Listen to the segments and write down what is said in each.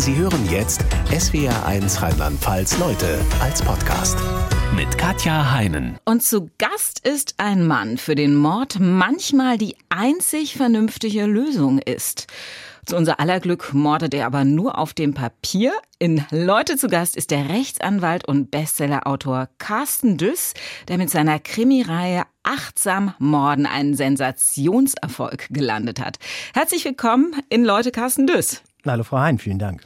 Sie hören jetzt SWR1 Rheinland-Pfalz Leute als Podcast mit Katja Heinen. Und zu Gast ist ein Mann, für den Mord manchmal die einzig vernünftige Lösung ist. Zu unser aller Glück mordet er aber nur auf dem Papier. In Leute zu Gast ist der Rechtsanwalt und Bestsellerautor Carsten Düss, der mit seiner Krimireihe Achtsam Morden einen Sensationserfolg gelandet hat. Herzlich willkommen in Leute Carsten Düss. Hallo Frau Hein, vielen Dank.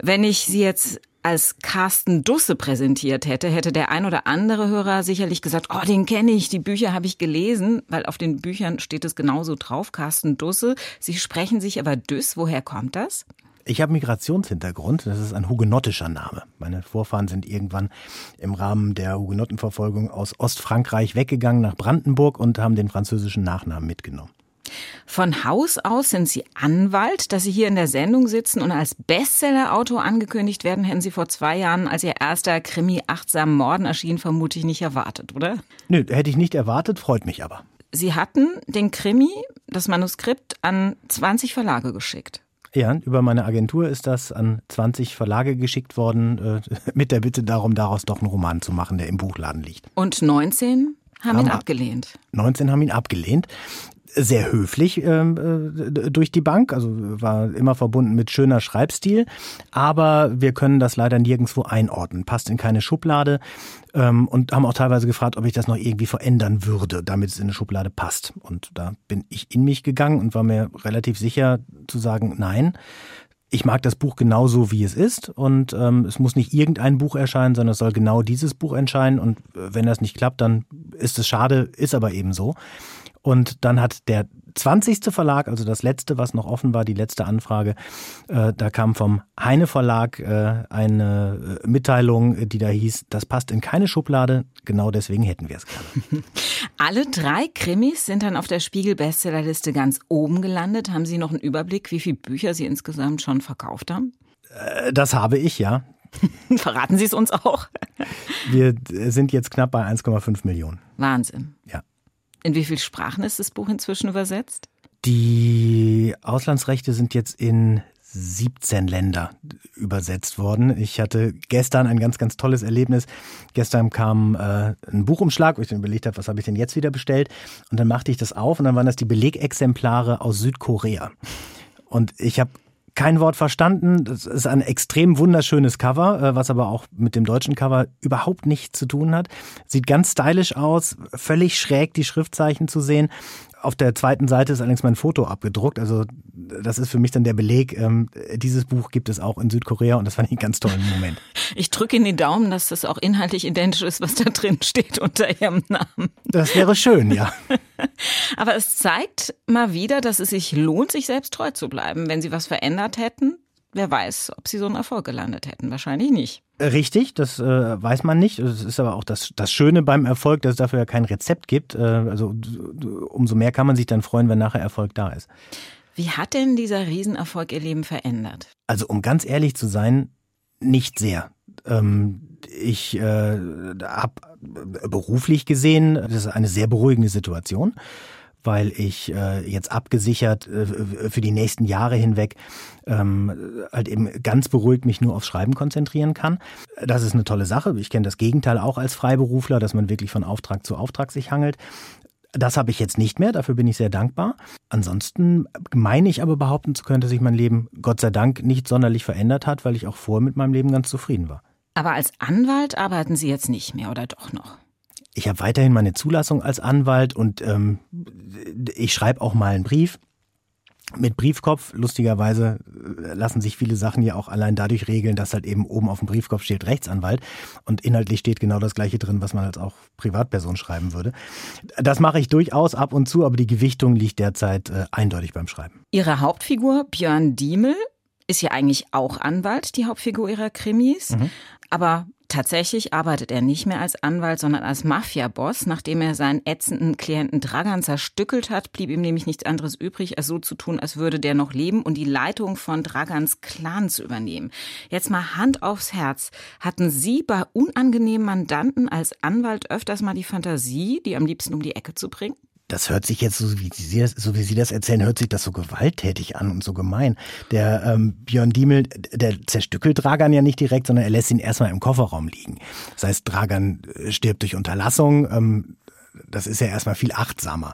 Wenn ich Sie jetzt als Carsten Dusse präsentiert hätte, hätte der ein oder andere Hörer sicherlich gesagt, oh, den kenne ich, die Bücher habe ich gelesen, weil auf den Büchern steht es genauso drauf, Carsten Dusse. Sie sprechen sich aber Düss, woher kommt das? Ich habe Migrationshintergrund, das ist ein hugenottischer Name. Meine Vorfahren sind irgendwann im Rahmen der Hugenottenverfolgung aus Ostfrankreich weggegangen nach Brandenburg und haben den französischen Nachnamen mitgenommen. Von Haus aus sind Sie Anwalt, dass Sie hier in der Sendung sitzen und als Bestsellerautor angekündigt werden, hätten Sie vor zwei Jahren, als Ihr erster Krimi Achtsam Morden erschien, vermutlich nicht erwartet, oder? Nö, hätte ich nicht erwartet, freut mich aber. Sie hatten den Krimi, das Manuskript, an 20 Verlage geschickt. Ja, über meine Agentur ist das an 20 Verlage geschickt worden, äh, mit der Bitte darum, daraus doch einen Roman zu machen, der im Buchladen liegt. Und 19 haben, haben ihn abgelehnt. 19 haben ihn abgelehnt sehr höflich ähm, äh, durch die Bank, also war immer verbunden mit schöner Schreibstil, aber wir können das leider nirgendwo einordnen, passt in keine Schublade ähm, und haben auch teilweise gefragt, ob ich das noch irgendwie verändern würde, damit es in eine Schublade passt. Und da bin ich in mich gegangen und war mir relativ sicher zu sagen, nein. Ich mag das Buch genauso, wie es ist und ähm, es muss nicht irgendein Buch erscheinen, sondern es soll genau dieses Buch erscheinen und äh, wenn das nicht klappt, dann ist es schade, ist aber eben so. Und dann hat der 20. Verlag, also das letzte, was noch offen war, die letzte Anfrage, äh, da kam vom Heine Verlag äh, eine äh, Mitteilung, die da hieß, das passt in keine Schublade, genau deswegen hätten wir es gerne. Alle drei Krimis sind dann auf der Spiegel-Bestsellerliste ganz oben gelandet. Haben Sie noch einen Überblick, wie viele Bücher Sie insgesamt schon verkauft haben? Äh, das habe ich, ja. Verraten Sie es uns auch. Wir sind jetzt knapp bei 1,5 Millionen. Wahnsinn. Ja. In wie viele Sprachen ist das Buch inzwischen übersetzt? Die Auslandsrechte sind jetzt in 17 Länder übersetzt worden. Ich hatte gestern ein ganz, ganz tolles Erlebnis. Gestern kam äh, ein Buchumschlag, wo ich dann überlegt habe, was habe ich denn jetzt wieder bestellt? Und dann machte ich das auf und dann waren das die Belegexemplare aus Südkorea. Und ich habe kein Wort verstanden. Das ist ein extrem wunderschönes Cover, äh, was aber auch mit dem deutschen Cover überhaupt nichts zu tun hat. Sieht ganz stylisch aus, völlig schräg die Schriftzeichen zu sehen. Auf der zweiten Seite ist allerdings mein Foto abgedruckt. Also das ist für mich dann der Beleg. Ähm, dieses Buch gibt es auch in Südkorea und das fand ich einen ganz tollen Moment. Ich drücke in die Daumen, dass das auch inhaltlich identisch ist, was da drin steht unter Ihrem Namen. Das wäre schön, ja. Aber es zeigt mal wieder, dass es sich lohnt, sich selbst treu zu bleiben. Wenn Sie was verändert hätten, wer weiß, ob Sie so einen Erfolg gelandet hätten. Wahrscheinlich nicht. Richtig, das äh, weiß man nicht. Es ist aber auch das, das Schöne beim Erfolg, dass es dafür ja kein Rezept gibt. Äh, also umso mehr kann man sich dann freuen, wenn nachher Erfolg da ist. Wie hat denn dieser Riesenerfolg Ihr Leben verändert? Also um ganz ehrlich zu sein, nicht sehr. Ähm, ich äh, habe beruflich gesehen, das ist eine sehr beruhigende Situation weil ich äh, jetzt abgesichert äh, für die nächsten Jahre hinweg ähm, halt eben ganz beruhigt mich nur aufs Schreiben konzentrieren kann. Das ist eine tolle Sache. Ich kenne das Gegenteil auch als Freiberufler, dass man wirklich von Auftrag zu Auftrag sich hangelt. Das habe ich jetzt nicht mehr, dafür bin ich sehr dankbar. Ansonsten meine ich aber behaupten zu können, dass sich mein Leben Gott sei Dank nicht sonderlich verändert hat, weil ich auch vorher mit meinem Leben ganz zufrieden war. Aber als Anwalt arbeiten Sie jetzt nicht mehr oder doch noch? Ich habe weiterhin meine Zulassung als Anwalt und ähm, ich schreibe auch mal einen Brief mit Briefkopf. Lustigerweise äh, lassen sich viele Sachen ja auch allein dadurch regeln, dass halt eben oben auf dem Briefkopf steht Rechtsanwalt und inhaltlich steht genau das gleiche drin, was man als auch Privatperson schreiben würde. Das mache ich durchaus ab und zu, aber die Gewichtung liegt derzeit äh, eindeutig beim Schreiben. Ihre Hauptfigur Björn Diemel ist ja eigentlich auch Anwalt, die Hauptfigur ihrer Krimis. Mhm. Aber Tatsächlich arbeitet er nicht mehr als Anwalt, sondern als Mafia-Boss. Nachdem er seinen ätzenden Klienten Dragan zerstückelt hat, blieb ihm nämlich nichts anderes übrig, als so zu tun, als würde der noch leben und die Leitung von Dragans Clan zu übernehmen. Jetzt mal Hand aufs Herz. Hatten Sie bei unangenehmen Mandanten als Anwalt öfters mal die Fantasie, die am liebsten um die Ecke zu bringen? Das hört sich jetzt, so wie, Sie das, so wie Sie das erzählen, hört sich das so gewalttätig an und so gemein. Der ähm, Björn Diemel, der zerstückelt Dragan ja nicht direkt, sondern er lässt ihn erstmal im Kofferraum liegen. Das heißt, Dragan äh, stirbt durch Unterlassung. Ähm, das ist ja erstmal viel achtsamer.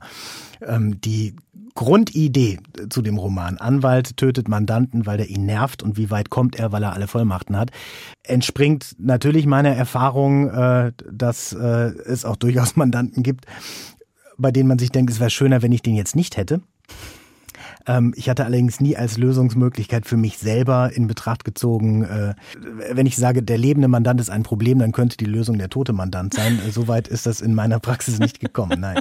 Ähm, die Grundidee zu dem Roman, Anwalt tötet Mandanten, weil er ihn nervt und wie weit kommt er, weil er alle Vollmachten hat, entspringt natürlich meiner Erfahrung, äh, dass äh, es auch durchaus Mandanten gibt, bei denen man sich denkt, es wäre schöner, wenn ich den jetzt nicht hätte. Ähm, ich hatte allerdings nie als Lösungsmöglichkeit für mich selber in Betracht gezogen, äh, wenn ich sage, der lebende Mandant ist ein Problem, dann könnte die Lösung der tote Mandant sein. Äh, Soweit ist das in meiner Praxis nicht gekommen, nein.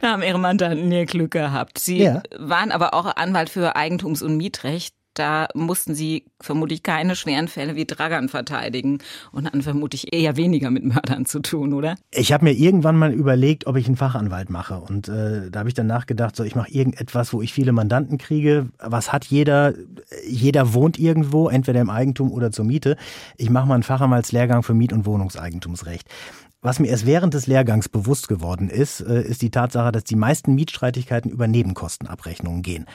Da haben Ihre Mandanten ihr Glück gehabt. Sie ja. waren aber auch Anwalt für Eigentums- und Mietrecht da mussten sie vermutlich keine schweren Fälle wie Dragan verteidigen und hatten vermutlich eher weniger mit Mördern zu tun, oder? Ich habe mir irgendwann mal überlegt, ob ich einen Fachanwalt mache. Und äh, da habe ich dann nachgedacht, so ich mache irgendetwas, wo ich viele Mandanten kriege. Was hat jeder? Jeder wohnt irgendwo, entweder im Eigentum oder zur Miete. Ich mache mal einen Fachanwaltslehrgang für Miet- und Wohnungseigentumsrecht. Was mir erst während des Lehrgangs bewusst geworden ist, äh, ist die Tatsache, dass die meisten Mietstreitigkeiten über Nebenkostenabrechnungen gehen.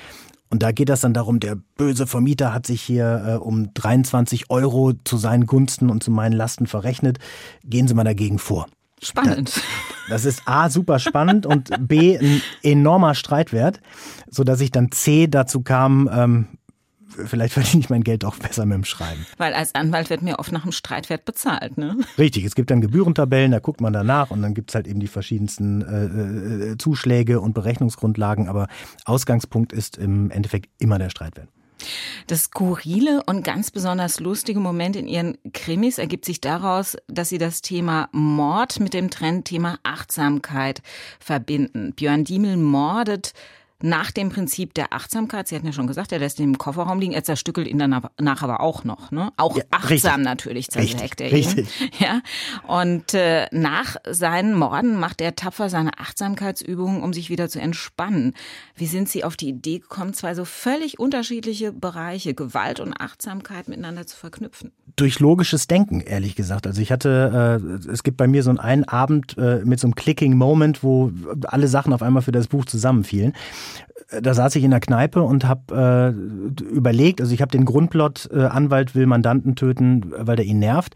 Und da geht das dann darum, der böse Vermieter hat sich hier äh, um 23 Euro zu seinen Gunsten und zu meinen Lasten verrechnet. Gehen Sie mal dagegen vor. Spannend. Das ist A, super spannend und B, ein enormer Streitwert, so dass ich dann C dazu kam, ähm, vielleicht verdiene ich mein Geld auch besser mit dem Schreiben. Weil als Anwalt wird mir oft nach dem Streitwert bezahlt, ne? Richtig, es gibt dann Gebührentabellen, da guckt man danach und dann gibt es halt eben die verschiedensten äh, äh, Zuschläge und Berechnungsgrundlagen, aber Ausgangspunkt ist im Endeffekt immer der Streitwert. Das skurrile und ganz besonders lustige Moment in Ihren Krimis ergibt sich daraus, dass Sie das Thema Mord mit dem Trendthema Achtsamkeit verbinden. Björn Diemel mordet nach dem Prinzip der Achtsamkeit. Sie hatten ja schon gesagt, er lässt ihn im Kofferraum liegen, er zerstückelt ihn danach aber auch noch. Ne? Auch ja, achtsam richtig. natürlich zersägt er ihn. Ja? Und äh, nach seinen Morden macht er tapfer seine Achtsamkeitsübungen, um sich wieder zu entspannen. Wie sind Sie auf die Idee gekommen, zwei so völlig unterschiedliche Bereiche, Gewalt und Achtsamkeit miteinander zu verknüpfen? Durch logisches Denken, ehrlich gesagt. Also ich hatte, äh, es gibt bei mir so einen Abend äh, mit so einem Clicking Moment, wo alle Sachen auf einmal für das Buch zusammenfielen da saß ich in der Kneipe und habe äh, überlegt, also ich habe den Grundplot, äh, Anwalt will Mandanten töten, weil der ihn nervt.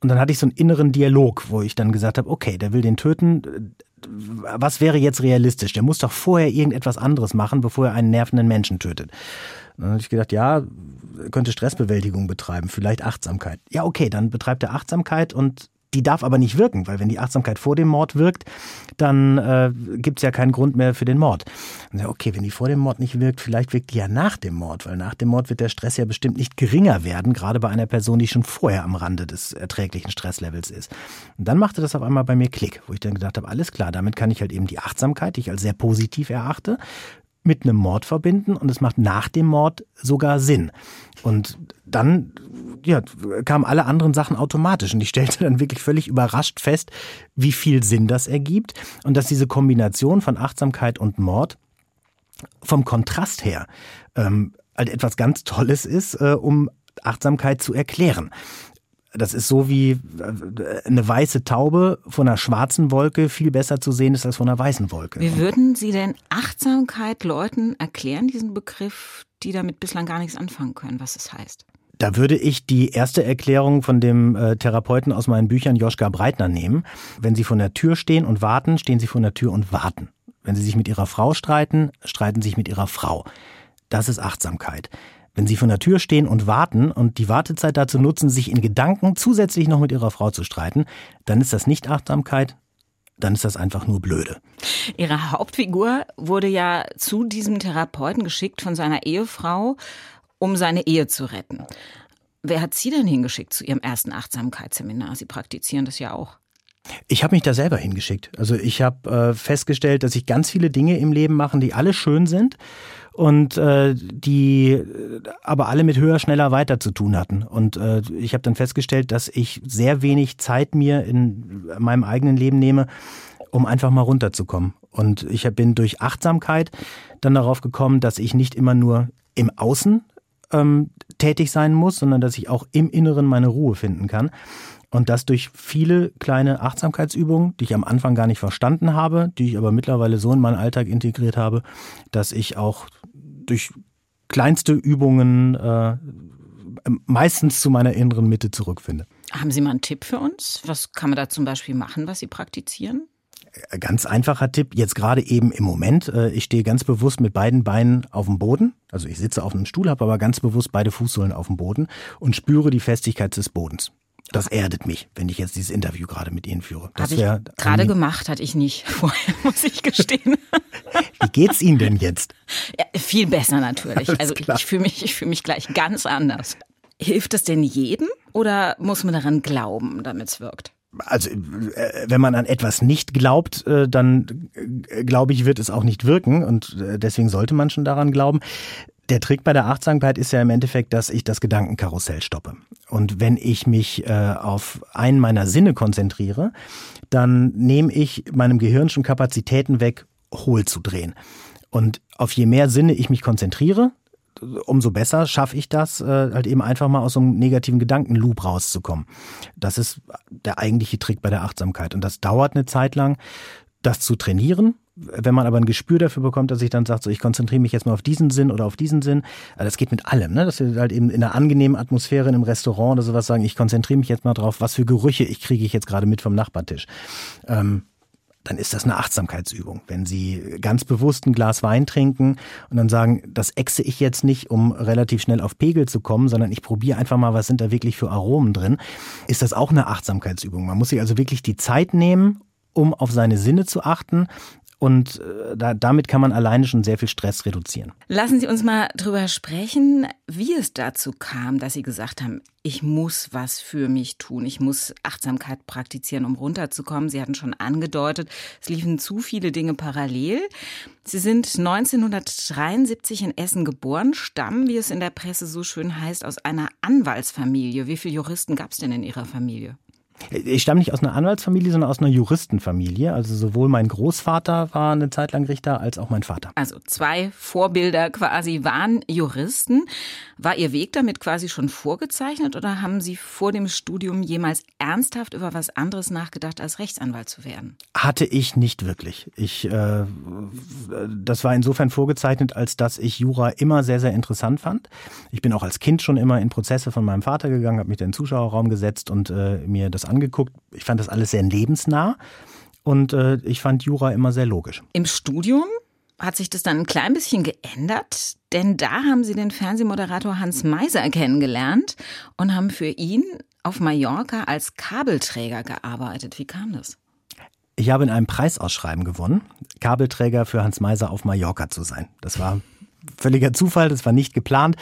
Und dann hatte ich so einen inneren Dialog, wo ich dann gesagt habe, okay, der will den töten. Was wäre jetzt realistisch? Der muss doch vorher irgendetwas anderes machen, bevor er einen nervenden Menschen tötet. Dann habe ich gedacht, ja, könnte Stressbewältigung betreiben, vielleicht Achtsamkeit. Ja, okay, dann betreibt er Achtsamkeit und die darf aber nicht wirken, weil wenn die Achtsamkeit vor dem Mord wirkt, dann äh, gibt es ja keinen Grund mehr für den Mord. Und okay, wenn die vor dem Mord nicht wirkt, vielleicht wirkt die ja nach dem Mord, weil nach dem Mord wird der Stress ja bestimmt nicht geringer werden, gerade bei einer Person, die schon vorher am Rande des erträglichen Stresslevels ist. Und dann machte das auf einmal bei mir Klick, wo ich dann gedacht habe, alles klar, damit kann ich halt eben die Achtsamkeit, die ich als sehr positiv erachte, mit einem Mord verbinden und es macht nach dem Mord sogar Sinn. Und dann ja, kamen alle anderen Sachen automatisch und ich stellte dann wirklich völlig überrascht fest, wie viel Sinn das ergibt und dass diese Kombination von Achtsamkeit und Mord vom Kontrast her ähm, halt etwas ganz Tolles ist, äh, um Achtsamkeit zu erklären. Das ist so wie äh, eine weiße Taube von einer schwarzen Wolke viel besser zu sehen ist als von einer weißen Wolke. Wie würden Sie denn Achtsamkeit Leuten erklären, diesen Begriff, die damit bislang gar nichts anfangen können, was es heißt? Da würde ich die erste Erklärung von dem äh, Therapeuten aus meinen Büchern Joschka Breitner nehmen. Wenn Sie vor der Tür stehen und warten, stehen Sie vor der Tür und warten. Wenn Sie sich mit Ihrer Frau streiten, streiten Sie sich mit Ihrer Frau. Das ist Achtsamkeit. Wenn Sie vor der Tür stehen und warten und die Wartezeit dazu nutzen, sich in Gedanken zusätzlich noch mit Ihrer Frau zu streiten, dann ist das nicht Achtsamkeit, dann ist das einfach nur blöde. Ihre Hauptfigur wurde ja zu diesem Therapeuten geschickt von seiner Ehefrau, um seine Ehe zu retten. Wer hat Sie denn hingeschickt zu Ihrem ersten Achtsamkeitsseminar? Sie praktizieren das ja auch. Ich habe mich da selber hingeschickt. Also ich habe äh, festgestellt, dass ich ganz viele Dinge im Leben mache, die alle schön sind und äh, die aber alle mit höher, schneller, weiter zu tun hatten. Und äh, ich habe dann festgestellt, dass ich sehr wenig Zeit mir in meinem eigenen Leben nehme, um einfach mal runterzukommen. Und ich bin durch Achtsamkeit dann darauf gekommen, dass ich nicht immer nur im Außen ähm, tätig sein muss, sondern dass ich auch im Inneren meine Ruhe finden kann. Und das durch viele kleine Achtsamkeitsübungen, die ich am Anfang gar nicht verstanden habe, die ich aber mittlerweile so in meinen Alltag integriert habe, dass ich auch durch kleinste Übungen äh, meistens zu meiner inneren Mitte zurückfinde. Haben Sie mal einen Tipp für uns? Was kann man da zum Beispiel machen, was Sie praktizieren? Ganz einfacher Tipp, jetzt gerade eben im Moment. Äh, ich stehe ganz bewusst mit beiden Beinen auf dem Boden. Also ich sitze auf einem Stuhl, habe aber ganz bewusst beide Fußsohlen auf dem Boden und spüre die Festigkeit des Bodens. Das erdet mich, wenn ich jetzt dieses Interview gerade mit Ihnen führe. Das Habe ich gerade gemacht, hatte ich nicht vorher, muss ich gestehen. Wie geht's Ihnen denn jetzt? Ja, viel besser natürlich. Alles also klar. ich fühle mich, ich fühle mich gleich ganz anders. Hilft das denn jedem oder muss man daran glauben, damit es wirkt? Also äh, wenn man an etwas nicht glaubt, äh, dann äh, glaube ich, wird es auch nicht wirken und deswegen sollte man schon daran glauben. Der Trick bei der Achtsamkeit ist ja im Endeffekt, dass ich das Gedankenkarussell stoppe. Und wenn ich mich auf einen meiner Sinne konzentriere, dann nehme ich meinem Gehirn schon Kapazitäten weg, hohl zu drehen. Und auf je mehr Sinne ich mich konzentriere, umso besser schaffe ich das, äh, halt eben einfach mal aus so einem negativen Gedankenloop rauszukommen. Das ist der eigentliche Trick bei der Achtsamkeit. Und das dauert eine Zeit lang, das zu trainieren. Wenn man aber ein Gespür dafür bekommt, dass ich dann sagt, so ich konzentriere mich jetzt mal auf diesen Sinn oder auf diesen Sinn, also das geht mit allem, ne? Dass wir halt eben in einer angenehmen Atmosphäre in einem Restaurant oder sowas sagen, ich konzentriere mich jetzt mal drauf, was für Gerüche ich kriege ich jetzt gerade mit vom Nachbartisch. Ähm, dann ist das eine Achtsamkeitsübung. Wenn Sie ganz bewusst ein Glas Wein trinken und dann sagen, das exe ich jetzt nicht, um relativ schnell auf Pegel zu kommen, sondern ich probiere einfach mal, was sind da wirklich für Aromen drin, ist das auch eine Achtsamkeitsübung. Man muss sich also wirklich die Zeit nehmen, um auf seine Sinne zu achten, und äh, da, damit kann man alleine schon sehr viel Stress reduzieren. Lassen Sie uns mal drüber sprechen, wie es dazu kam, dass Sie gesagt haben, ich muss was für mich tun. Ich muss Achtsamkeit praktizieren, um runterzukommen. Sie hatten schon angedeutet, es liefen zu viele Dinge parallel. Sie sind 1973 in Essen geboren, stammen, wie es in der Presse so schön heißt, aus einer Anwaltsfamilie. Wie viele Juristen gab es denn in Ihrer Familie? Ich stamme nicht aus einer Anwaltsfamilie, sondern aus einer Juristenfamilie. Also sowohl mein Großvater war eine Zeit lang Richter als auch mein Vater. Also zwei Vorbilder quasi waren Juristen. War Ihr Weg damit quasi schon vorgezeichnet oder haben Sie vor dem Studium jemals ernsthaft über was anderes nachgedacht, als Rechtsanwalt zu werden? Hatte ich nicht wirklich. Ich, äh, das war insofern vorgezeichnet, als dass ich Jura immer sehr, sehr interessant fand. Ich bin auch als Kind schon immer in Prozesse von meinem Vater gegangen, habe mich in den Zuschauerraum gesetzt und äh, mir das angeguckt. Ich fand das alles sehr lebensnah und äh, ich fand Jura immer sehr logisch. Im Studium hat sich das dann ein klein bisschen geändert, denn da haben Sie den Fernsehmoderator Hans Meiser kennengelernt und haben für ihn auf Mallorca als Kabelträger gearbeitet. Wie kam das? Ich habe in einem Preisausschreiben gewonnen, Kabelträger für Hans Meiser auf Mallorca zu sein. Das war völliger Zufall, das war nicht geplant.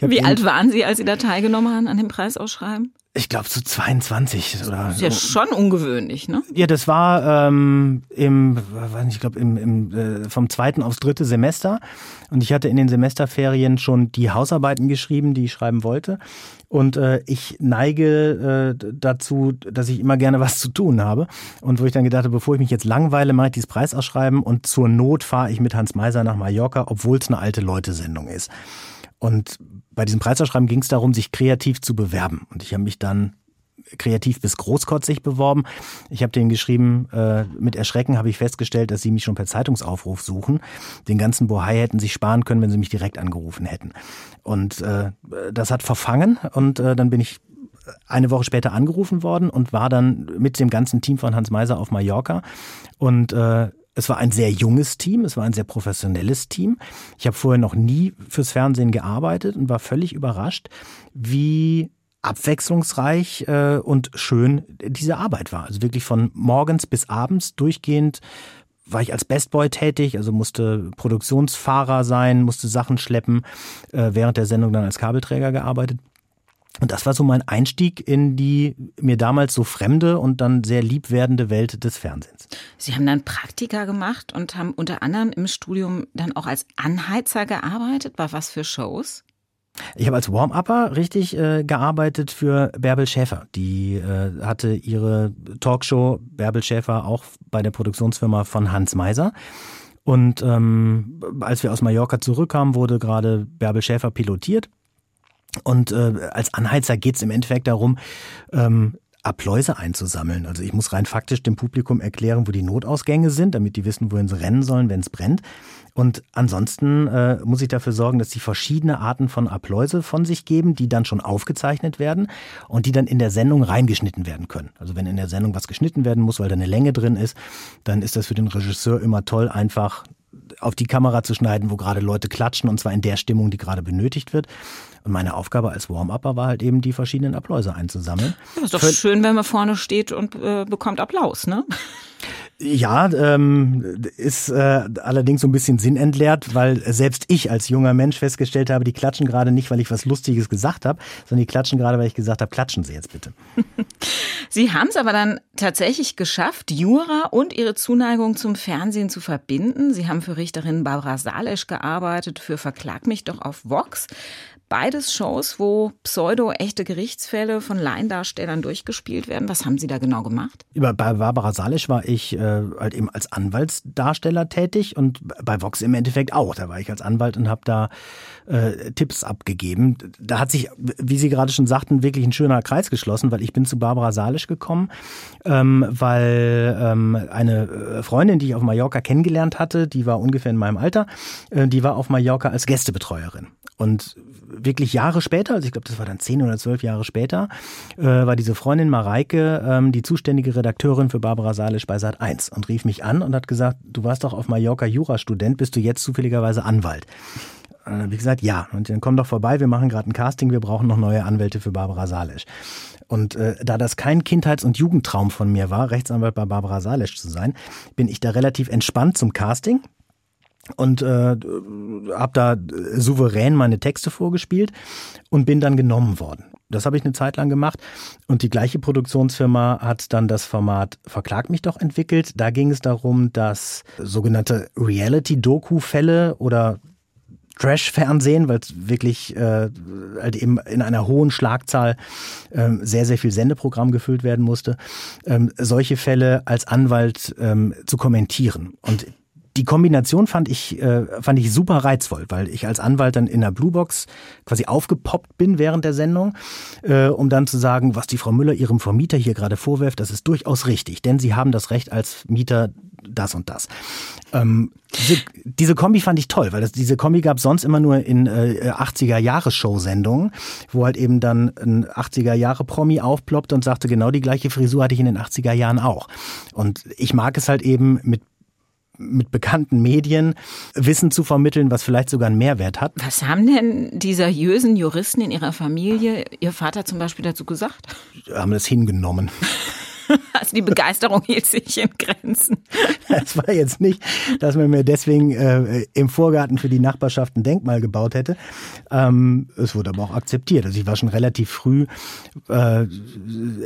Wie alt waren Sie, als Sie da teilgenommen haben an dem Preisausschreiben? Ich glaube so 22 oder. Das ist ja schon ungewöhnlich, ne? Ja, das war ähm, im, ich glaube im, im äh, vom zweiten aufs dritte Semester und ich hatte in den Semesterferien schon die Hausarbeiten geschrieben, die ich schreiben wollte und äh, ich neige äh, dazu, dass ich immer gerne was zu tun habe und wo ich dann gedacht habe, bevor ich mich jetzt langweile, mache ich dieses Preisausschreiben und zur Not fahre ich mit Hans Meiser nach Mallorca, obwohl es eine alte Leute-Sendung ist. Und bei diesem Preisausschreiben ging es darum, sich kreativ zu bewerben. Und ich habe mich dann kreativ bis großkotzig beworben. Ich habe denen geschrieben, äh, mit Erschrecken habe ich festgestellt, dass sie mich schon per Zeitungsaufruf suchen. Den ganzen Bohai hätten sie sparen können, wenn sie mich direkt angerufen hätten. Und äh, das hat verfangen und äh, dann bin ich eine Woche später angerufen worden und war dann mit dem ganzen Team von Hans Meiser auf Mallorca und äh, es war ein sehr junges Team, es war ein sehr professionelles Team. Ich habe vorher noch nie fürs Fernsehen gearbeitet und war völlig überrascht, wie abwechslungsreich äh, und schön diese Arbeit war. Also wirklich von morgens bis abends durchgehend war ich als Bestboy tätig, also musste Produktionsfahrer sein, musste Sachen schleppen, äh, während der Sendung dann als Kabelträger gearbeitet. Und das war so mein Einstieg in die mir damals so fremde und dann sehr lieb werdende Welt des Fernsehens. Sie haben dann Praktika gemacht und haben unter anderem im Studium dann auch als Anheizer gearbeitet. Bei was für Shows? Ich habe als Warm-Upper richtig äh, gearbeitet für Bärbel Schäfer. Die äh, hatte ihre Talkshow Bärbel Schäfer auch bei der Produktionsfirma von Hans Meiser. Und ähm, als wir aus Mallorca zurückkamen, wurde gerade Bärbel Schäfer pilotiert. Und äh, als Anheizer geht es im Endeffekt darum, ähm, Appläuse einzusammeln. Also ich muss rein faktisch dem Publikum erklären, wo die Notausgänge sind, damit die wissen, wohin sie rennen sollen, wenn es brennt. Und ansonsten äh, muss ich dafür sorgen, dass sie verschiedene Arten von Appläuse von sich geben, die dann schon aufgezeichnet werden und die dann in der Sendung reingeschnitten werden können. Also wenn in der Sendung was geschnitten werden muss, weil da eine Länge drin ist, dann ist das für den Regisseur immer toll, einfach auf die Kamera zu schneiden, wo gerade Leute klatschen und zwar in der Stimmung, die gerade benötigt wird. Und meine Aufgabe als Warm-Upper war halt eben, die verschiedenen Appläuse einzusammeln. Ja, ist doch Für schön, wenn man vorne steht und äh, bekommt Applaus, ne? Ja, ähm, ist äh, allerdings so ein bisschen sinnentleert, weil selbst ich als junger Mensch festgestellt habe, die klatschen gerade nicht, weil ich was Lustiges gesagt habe, sondern die klatschen gerade, weil ich gesagt habe, klatschen Sie jetzt bitte. Sie haben es aber dann tatsächlich geschafft, Jura und Ihre Zuneigung zum Fernsehen zu verbinden. Sie haben für Richterin Barbara Salesch gearbeitet, für Verklag mich doch auf Vox. Beides Shows, wo pseudo-echte Gerichtsfälle von Laiendarstellern durchgespielt werden. Was haben Sie da genau gemacht? Bei Barbara Salisch war ich äh, halt eben als Anwaltsdarsteller tätig und bei Vox im Endeffekt auch. Da war ich als Anwalt und habe da äh, Tipps abgegeben. Da hat sich, wie Sie gerade schon sagten, wirklich ein schöner Kreis geschlossen, weil ich bin zu Barbara Salisch gekommen, ähm, weil ähm, eine äh, Freundin, die ich auf Mallorca kennengelernt hatte, die war ungefähr in meinem Alter, äh, die war auf Mallorca als Gästebetreuerin. Und wirklich Jahre später, also ich glaube, das war dann zehn oder zwölf Jahre später, äh, war diese Freundin Mareike ähm, die zuständige Redakteurin für Barbara Salisch bei Sat 1 und rief mich an und hat gesagt, du warst doch auf Mallorca Jurastudent, bist du jetzt zufälligerweise Anwalt? Und dann gesagt, ja. Und dann komm doch vorbei, wir machen gerade ein Casting, wir brauchen noch neue Anwälte für Barbara Salisch. Und äh, da das kein Kindheits- und Jugendtraum von mir war, Rechtsanwalt bei Barbara Salisch zu sein, bin ich da relativ entspannt zum Casting und äh, habe da souverän meine Texte vorgespielt und bin dann genommen worden. Das habe ich eine Zeit lang gemacht und die gleiche Produktionsfirma hat dann das Format Verklag mich doch entwickelt. Da ging es darum, dass sogenannte Reality-Doku-Fälle oder Trash-Fernsehen, weil es wirklich äh, halt eben in einer hohen Schlagzahl ähm, sehr, sehr viel Sendeprogramm gefüllt werden musste, ähm, solche Fälle als Anwalt ähm, zu kommentieren. Und die Kombination fand ich, äh, fand ich super reizvoll, weil ich als Anwalt dann in der Bluebox quasi aufgepoppt bin während der Sendung, äh, um dann zu sagen, was die Frau Müller ihrem Vermieter hier gerade vorwirft, das ist durchaus richtig, denn sie haben das Recht als Mieter das und das. Ähm, diese, diese Kombi fand ich toll, weil das, diese Kombi gab sonst immer nur in äh, 80er-Jahre-Show-Sendungen, wo halt eben dann ein 80er-Jahre-Promi aufploppt und sagte, genau die gleiche Frisur hatte ich in den 80er Jahren auch. Und ich mag es halt eben mit mit bekannten Medien Wissen zu vermitteln, was vielleicht sogar einen Mehrwert hat. Was haben denn die seriösen Juristen in ihrer Familie, ihr Vater zum Beispiel dazu gesagt? Haben das hingenommen. Also die Begeisterung hielt sich in Grenzen. Es war jetzt nicht, dass man mir deswegen äh, im Vorgarten für die Nachbarschaft ein Denkmal gebaut hätte. Ähm, es wurde aber auch akzeptiert. Also ich war schon relativ früh, äh,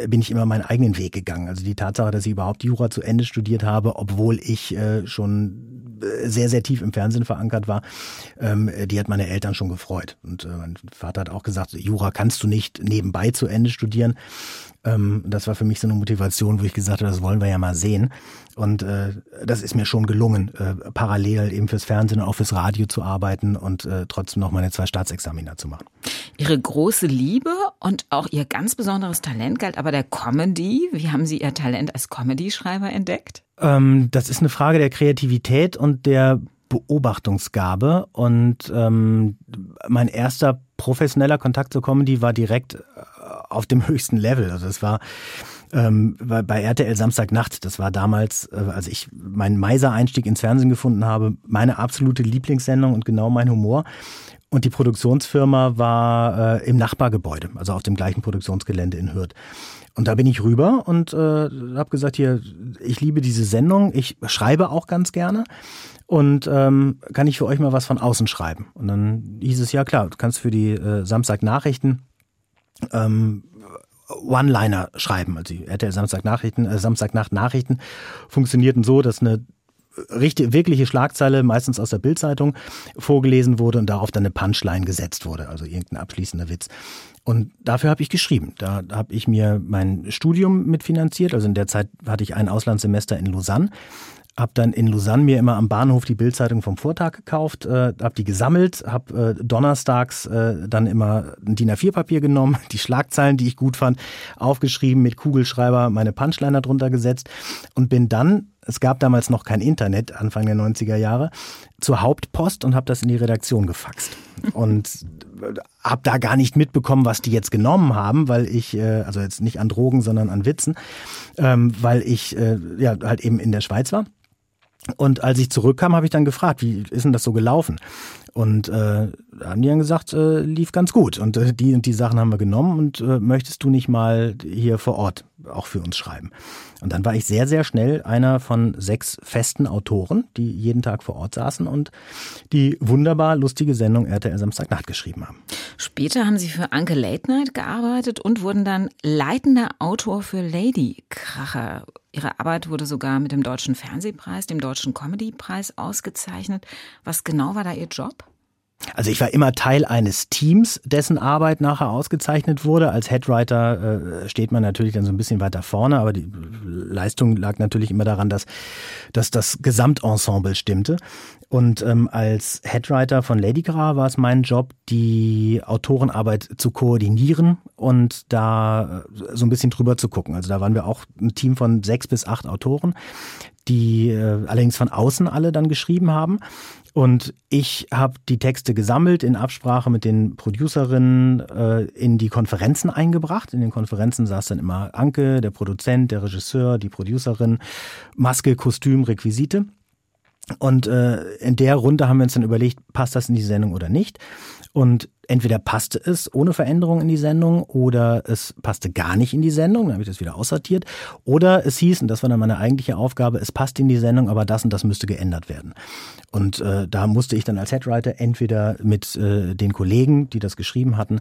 bin ich immer meinen eigenen Weg gegangen. Also die Tatsache, dass ich überhaupt Jura zu Ende studiert habe, obwohl ich äh, schon sehr, sehr tief im Fernsehen verankert war, ähm, die hat meine Eltern schon gefreut. Und äh, mein Vater hat auch gesagt, Jura kannst du nicht nebenbei zu Ende studieren. Ähm, das war für mich so eine Motivation, wo ich gesagt habe, das wollen wir ja mal sehen. Und äh, das ist mir schon gelungen, äh, parallel eben fürs Fernsehen und auch fürs Radio zu arbeiten und äh, trotzdem noch meine zwei Staatsexaminer zu machen. Ihre große Liebe und auch Ihr ganz besonderes Talent galt aber der Comedy. Wie haben Sie Ihr Talent als Comedy-Schreiber entdeckt? Ähm, das ist eine Frage der Kreativität und der Beobachtungsgabe. Und ähm, mein erster professioneller Kontakt zur Comedy war direkt auf dem höchsten Level. Also es war ähm, bei RTL Samstagnacht, das war damals, äh, als ich meinen Meiser-Einstieg ins Fernsehen gefunden habe, meine absolute Lieblingssendung und genau mein Humor. Und die Produktionsfirma war äh, im Nachbargebäude, also auf dem gleichen Produktionsgelände in Hürth. Und da bin ich rüber und äh, habe gesagt, hier, ich liebe diese Sendung, ich schreibe auch ganz gerne. Und ähm, kann ich für euch mal was von außen schreiben? Und dann hieß es, ja klar, du kannst für die äh, Samstagnachrichten ähm, One-Liner schreiben. Also die RTL Samstag Nachrichten, äh, Samstagnacht Nachrichten funktionierten so, dass eine richtig, wirkliche Schlagzeile, meistens aus der Bildzeitung, vorgelesen wurde und darauf dann eine Punchline gesetzt wurde, also irgendein abschließender Witz. Und dafür habe ich geschrieben. Da habe ich mir mein Studium mitfinanziert. Also in der Zeit hatte ich ein Auslandssemester in Lausanne Hab dann in Lausanne mir immer am Bahnhof die Bildzeitung vom Vortag gekauft, äh, hab die gesammelt, hab äh, donnerstags äh, dann immer ein DIN A4-Papier genommen, die Schlagzeilen, die ich gut fand, aufgeschrieben, mit Kugelschreiber meine Punchliner drunter gesetzt und bin dann es gab damals noch kein Internet, Anfang der 90er Jahre, zur Hauptpost und habe das in die Redaktion gefaxt. Und habe da gar nicht mitbekommen, was die jetzt genommen haben, weil ich, äh, also jetzt nicht an Drogen, sondern an Witzen, ähm, weil ich äh, ja halt eben in der Schweiz war. Und als ich zurückkam, habe ich dann gefragt, wie ist denn das so gelaufen? Und äh, haben die dann gesagt, äh, lief ganz gut. Und äh, die und die Sachen haben wir genommen und äh, möchtest du nicht mal hier vor Ort auch für uns schreiben? Und dann war ich sehr, sehr schnell einer von sechs festen Autoren, die jeden Tag vor Ort saßen und die wunderbar lustige Sendung RTL Samstagnacht geschrieben haben. Später haben Sie für Anke Late Night gearbeitet und wurden dann leitender Autor für Lady Kracher. Ihre Arbeit wurde sogar mit dem Deutschen Fernsehpreis, dem Deutschen Comedypreis ausgezeichnet. Was genau war da Ihr Job? Also ich war immer Teil eines Teams, dessen Arbeit nachher ausgezeichnet wurde. Als Headwriter äh, steht man natürlich dann so ein bisschen weiter vorne, aber die Leistung lag natürlich immer daran, dass, dass das Gesamtensemble stimmte. Und ähm, als Headwriter von Lady Gra war es mein Job, die Autorenarbeit zu koordinieren und da äh, so ein bisschen drüber zu gucken. Also da waren wir auch ein Team von sechs bis acht Autoren, die äh, allerdings von außen alle dann geschrieben haben. Und ich habe die Texte gesammelt, in Absprache mit den Producerinnen äh, in die Konferenzen eingebracht. In den Konferenzen saß dann immer Anke, der Produzent, der Regisseur, die Producerin, Maske, Kostüm, Requisite. Und äh, in der Runde haben wir uns dann überlegt, passt das in die Sendung oder nicht. Und entweder passte es ohne Veränderung in die Sendung oder es passte gar nicht in die Sendung, dann habe ich das wieder aussortiert. Oder es hieß, und das war dann meine eigentliche Aufgabe, es passt in die Sendung, aber das und das müsste geändert werden. Und äh, da musste ich dann als Headwriter entweder mit äh, den Kollegen, die das geschrieben hatten,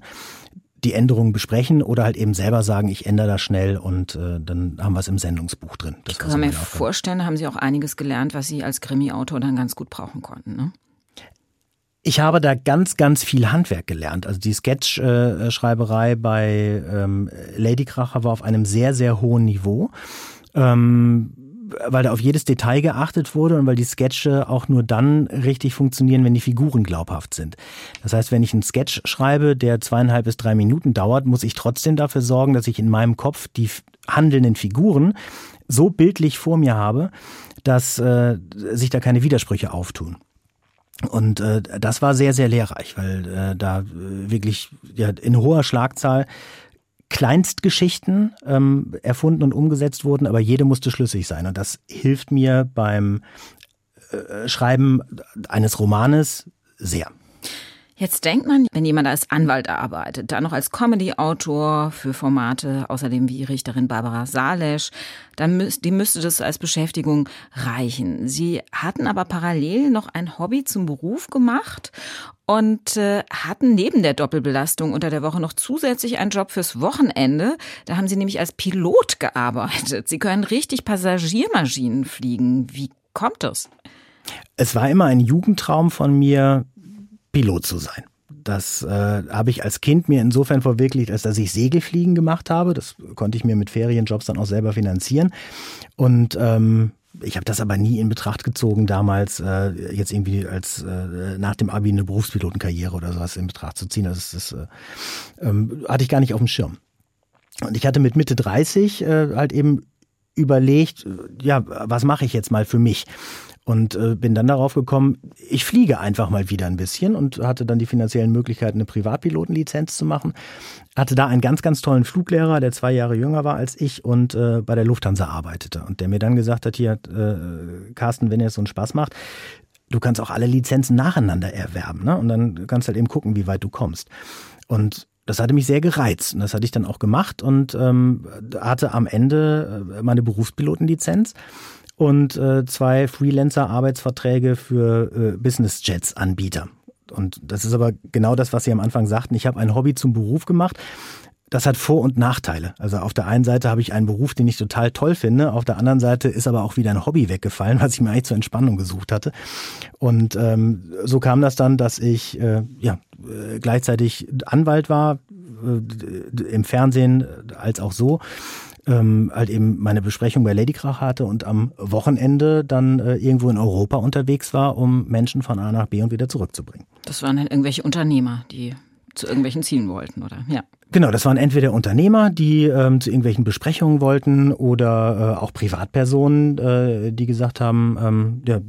die Änderungen besprechen oder halt eben selber sagen, ich ändere das schnell und äh, dann haben wir es im Sendungsbuch drin. Das ich kann mir vorstellen, da haben Sie auch einiges gelernt, was Sie als Krimi-Autor dann ganz gut brauchen konnten. Ne? Ich habe da ganz, ganz viel Handwerk gelernt. Also die Sketch-Schreiberei bei ähm, Lady Kracher war auf einem sehr, sehr hohen Niveau. Ähm, weil da auf jedes Detail geachtet wurde und weil die Sketche auch nur dann richtig funktionieren, wenn die Figuren glaubhaft sind. Das heißt, wenn ich einen Sketch schreibe, der zweieinhalb bis drei Minuten dauert, muss ich trotzdem dafür sorgen, dass ich in meinem Kopf die handelnden Figuren so bildlich vor mir habe, dass äh, sich da keine Widersprüche auftun. Und äh, das war sehr, sehr lehrreich, weil äh, da wirklich ja, in hoher Schlagzahl Kleinstgeschichten ähm, erfunden und umgesetzt wurden, aber jede musste schlüssig sein. Und das hilft mir beim äh, Schreiben eines Romanes sehr. Jetzt denkt man, wenn jemand als Anwalt arbeitet, dann noch als Comedy-Autor für Formate, außerdem wie Richterin Barbara Salesch, dann müß, die müsste das als Beschäftigung reichen. Sie hatten aber parallel noch ein Hobby zum Beruf gemacht und äh, hatten neben der Doppelbelastung unter der Woche noch zusätzlich einen Job fürs Wochenende. Da haben Sie nämlich als Pilot gearbeitet. Sie können richtig Passagiermaschinen fliegen. Wie kommt das? Es war immer ein Jugendtraum von mir, Pilot zu sein. Das äh, habe ich als Kind mir insofern verwirklicht, als dass ich Segelfliegen gemacht habe. Das konnte ich mir mit Ferienjobs dann auch selber finanzieren. Und ähm, ich habe das aber nie in Betracht gezogen, damals äh, jetzt irgendwie als äh, nach dem Abi eine Berufspilotenkarriere oder sowas in Betracht zu ziehen. Das, das äh, ähm, hatte ich gar nicht auf dem Schirm. Und ich hatte mit Mitte 30 äh, halt eben überlegt, ja, was mache ich jetzt mal für mich? Und äh, bin dann darauf gekommen, ich fliege einfach mal wieder ein bisschen und hatte dann die finanziellen Möglichkeiten, eine Privatpilotenlizenz zu machen. Hatte da einen ganz, ganz tollen Fluglehrer, der zwei Jahre jünger war als ich und äh, bei der Lufthansa arbeitete. Und der mir dann gesagt hat, hier, äh, Carsten, wenn ihr es so einen Spaß macht, du kannst auch alle Lizenzen nacheinander erwerben. Ne? Und dann kannst halt eben gucken, wie weit du kommst. Und das hatte mich sehr gereizt und das hatte ich dann auch gemacht und ähm, hatte am Ende äh, meine Berufspilotenlizenz und äh, zwei Freelancer-Arbeitsverträge für äh, Business Jets-Anbieter. Und das ist aber genau das, was Sie am Anfang sagten. Ich habe ein Hobby zum Beruf gemacht. Das hat Vor- und Nachteile. Also auf der einen Seite habe ich einen Beruf, den ich total toll finde. Auf der anderen Seite ist aber auch wieder ein Hobby weggefallen, was ich mir eigentlich zur Entspannung gesucht hatte. Und ähm, so kam das dann, dass ich äh, ja äh, gleichzeitig Anwalt war, äh, im Fernsehen als auch so ähm, halt eben meine Besprechung bei Ladykrach hatte und am Wochenende dann äh, irgendwo in Europa unterwegs war, um Menschen von A nach B und wieder zurückzubringen. Das waren dann irgendwelche Unternehmer, die zu irgendwelchen Zielen wollten, oder? Ja. Genau, das waren entweder Unternehmer, die ähm, zu irgendwelchen Besprechungen wollten oder äh, auch Privatpersonen, äh, die gesagt haben, ähm, ja,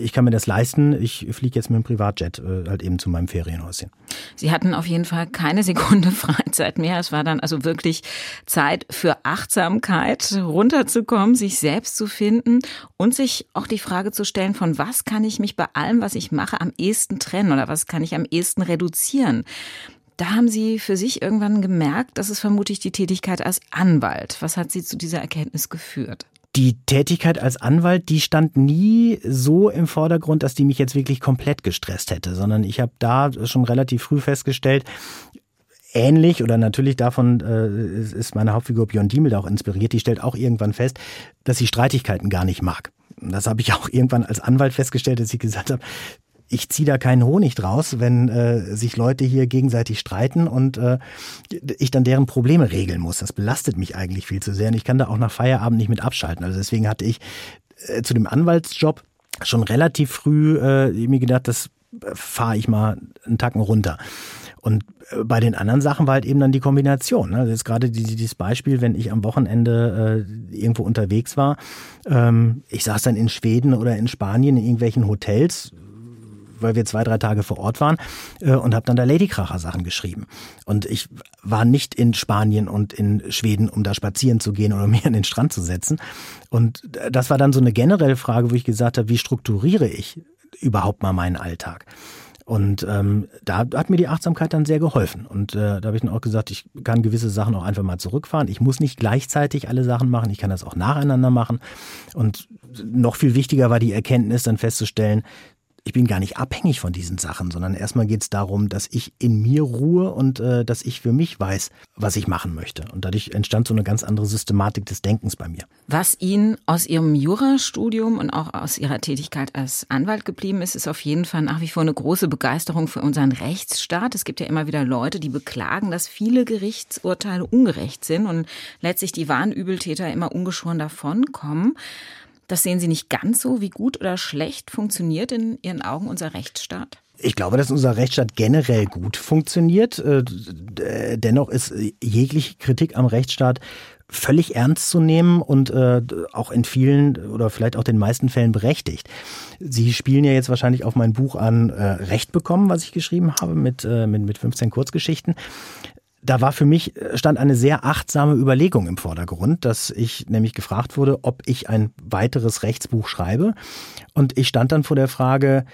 ich kann mir das leisten, ich fliege jetzt mit dem Privatjet äh, halt eben zu meinem Ferienhäuschen. Sie hatten auf jeden Fall keine Sekunde Freizeit mehr. Es war dann also wirklich Zeit für Achtsamkeit, runterzukommen, sich selbst zu finden und sich auch die Frage zu stellen, von was kann ich mich bei allem, was ich mache, am ehesten trennen oder was kann ich am ehesten reduzieren. Da haben Sie für sich irgendwann gemerkt, das ist vermutlich die Tätigkeit als Anwalt. Was hat Sie zu dieser Erkenntnis geführt? Die Tätigkeit als Anwalt, die stand nie so im Vordergrund, dass die mich jetzt wirklich komplett gestresst hätte, sondern ich habe da schon relativ früh festgestellt, ähnlich oder natürlich davon äh, ist meine Hauptfigur Björn Diemel auch inspiriert, die stellt auch irgendwann fest, dass sie Streitigkeiten gar nicht mag. Das habe ich auch irgendwann als Anwalt festgestellt, dass ich gesagt habe, ich ziehe da keinen Honig draus, wenn äh, sich Leute hier gegenseitig streiten und äh, ich dann deren Probleme regeln muss. Das belastet mich eigentlich viel zu sehr und ich kann da auch nach Feierabend nicht mit abschalten. Also deswegen hatte ich äh, zu dem Anwaltsjob schon relativ früh äh, mir gedacht, das äh, fahre ich mal einen Tacken runter. Und äh, bei den anderen Sachen war halt eben dann die Kombination. Ne? Das ist gerade dieses Beispiel, wenn ich am Wochenende äh, irgendwo unterwegs war. Ähm, ich saß dann in Schweden oder in Spanien in irgendwelchen Hotels, weil wir zwei, drei Tage vor Ort waren äh, und habe dann da Ladykracher Sachen geschrieben. Und ich war nicht in Spanien und in Schweden, um da spazieren zu gehen oder mich an den Strand zu setzen. Und das war dann so eine generelle Frage, wo ich gesagt habe, wie strukturiere ich überhaupt mal meinen Alltag? Und ähm, da hat mir die Achtsamkeit dann sehr geholfen. Und äh, da habe ich dann auch gesagt, ich kann gewisse Sachen auch einfach mal zurückfahren. Ich muss nicht gleichzeitig alle Sachen machen, ich kann das auch nacheinander machen. Und noch viel wichtiger war die Erkenntnis, dann festzustellen, ich bin gar nicht abhängig von diesen Sachen, sondern erstmal geht es darum, dass ich in mir ruhe und äh, dass ich für mich weiß, was ich machen möchte. Und dadurch entstand so eine ganz andere Systematik des Denkens bei mir. Was Ihnen aus Ihrem Jurastudium und auch aus Ihrer Tätigkeit als Anwalt geblieben ist, ist auf jeden Fall nach wie vor eine große Begeisterung für unseren Rechtsstaat. Es gibt ja immer wieder Leute, die beklagen, dass viele Gerichtsurteile ungerecht sind und letztlich die wahren Übeltäter immer ungeschoren davonkommen. Das sehen Sie nicht ganz so, wie gut oder schlecht funktioniert in Ihren Augen unser Rechtsstaat? Ich glaube, dass unser Rechtsstaat generell gut funktioniert. Äh, dennoch ist jegliche Kritik am Rechtsstaat völlig ernst zu nehmen und äh, auch in vielen oder vielleicht auch den meisten Fällen berechtigt. Sie spielen ja jetzt wahrscheinlich auf mein Buch an äh, Recht bekommen, was ich geschrieben habe mit, äh, mit, mit 15 Kurzgeschichten da war für mich, äh, stand eine sehr achtsame Überlegung im Vordergrund, dass ich nämlich gefragt wurde, ob ich ein weiteres Rechtsbuch schreibe. Und ich stand dann vor der Frage,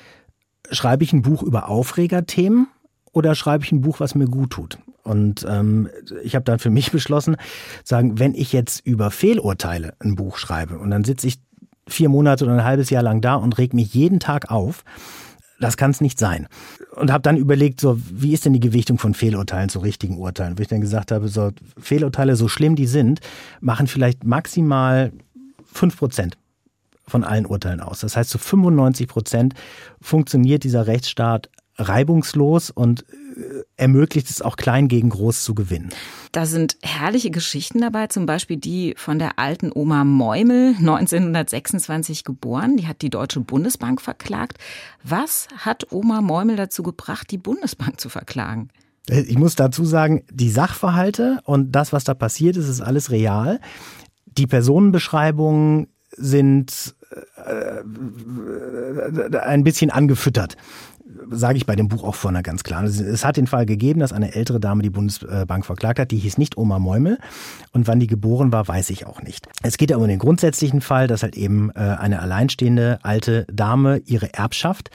schreibe ich ein Buch über Aufregerthemen oder schreibe ich ein Buch, was mir gut tut? Und ähm, ich habe dann für mich beschlossen, sagen, wenn ich jetzt über Fehlurteile ein Buch schreibe und dann sitze ich vier Monate oder ein halbes Jahr lang da und reg mich jeden Tag auf, das kann es nicht sein. Und habe dann überlegt, so wie ist denn die Gewichtung von Fehlurteilen zu richtigen Urteilen? Wo ich dann gesagt habe, so Fehlurteile, so schlimm die sind, machen vielleicht maximal fünf Prozent von allen Urteilen aus. Das heißt, zu 95 Prozent funktioniert dieser Rechtsstaat reibungslos und ermöglicht es auch klein gegen groß zu gewinnen. Da sind herrliche Geschichten dabei, zum Beispiel die von der alten Oma Meumel, 1926 geboren. Die hat die Deutsche Bundesbank verklagt. Was hat Oma Meumel dazu gebracht, die Bundesbank zu verklagen? Äh, ich muss dazu sagen, die Sachverhalte und das, was da passiert ist, ist alles real. Die Personenbeschreibungen sind äh, ein bisschen angefüttert sage ich bei dem Buch auch vorne ganz klar. Es hat den Fall gegeben, dass eine ältere Dame die Bundesbank verklagt hat. Die hieß nicht Oma Meumel. Und wann die geboren war, weiß ich auch nicht. Es geht aber um den grundsätzlichen Fall, dass halt eben äh, eine alleinstehende alte Dame ihre Erbschaft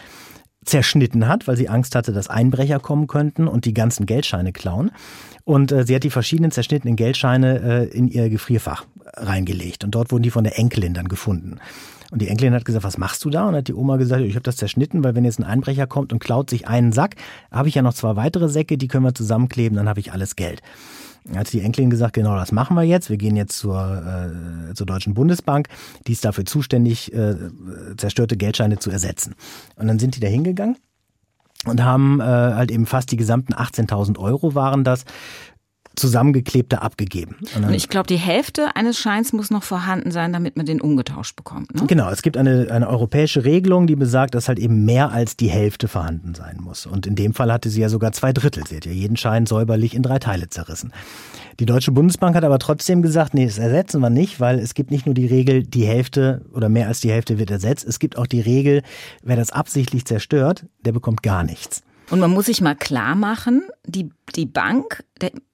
zerschnitten hat, weil sie Angst hatte, dass Einbrecher kommen könnten und die ganzen Geldscheine klauen. Und äh, sie hat die verschiedenen zerschnittenen Geldscheine äh, in ihr Gefrierfach reingelegt. Und dort wurden die von der Enkelin dann gefunden. Und die Enkelin hat gesagt, was machst du da? Und hat die Oma gesagt, ich habe das zerschnitten, weil wenn jetzt ein Einbrecher kommt und klaut sich einen Sack, habe ich ja noch zwei weitere Säcke, die können wir zusammenkleben, dann habe ich alles Geld. Hat die Enkelin gesagt, genau das machen wir jetzt. Wir gehen jetzt zur, äh, zur Deutschen Bundesbank, die ist dafür zuständig, äh, zerstörte Geldscheine zu ersetzen. Und dann sind die da hingegangen und haben äh, halt eben fast die gesamten 18.000 Euro waren das zusammengeklebte abgegeben. Und, ich glaube, die Hälfte eines Scheins muss noch vorhanden sein, damit man den umgetauscht bekommt. Ne? Genau, es gibt eine, eine europäische Regelung, die besagt, dass halt eben mehr als die Hälfte vorhanden sein muss. Und in dem Fall hatte sie ja sogar zwei Drittel. Sie hat ja jeden Schein säuberlich in drei Teile zerrissen. Die Deutsche Bundesbank hat aber trotzdem gesagt, nee, das ersetzen wir nicht, weil es gibt nicht nur die Regel, die Hälfte oder mehr als die Hälfte wird ersetzt. Es gibt auch die Regel, wer das absichtlich zerstört, der bekommt gar nichts. Und man muss sich mal klar machen, die, die Bank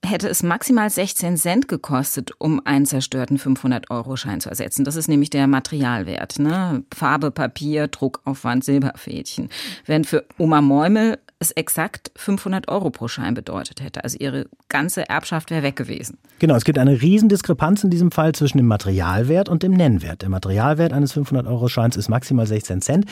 hätte es maximal 16 Cent gekostet, um einen zerstörten 500-Euro-Schein zu ersetzen. Das ist nämlich der Materialwert. Ne? Farbe, Papier, Druckaufwand, Silberfädchen. Während für Oma Mäumel es exakt 500 Euro pro Schein bedeutet hätte. Also ihre ganze Erbschaft wäre weg gewesen. Genau, es gibt eine Riesendiskrepanz in diesem Fall zwischen dem Materialwert und dem Nennwert. Der Materialwert eines 500-Euro-Scheins ist maximal 16 Cent.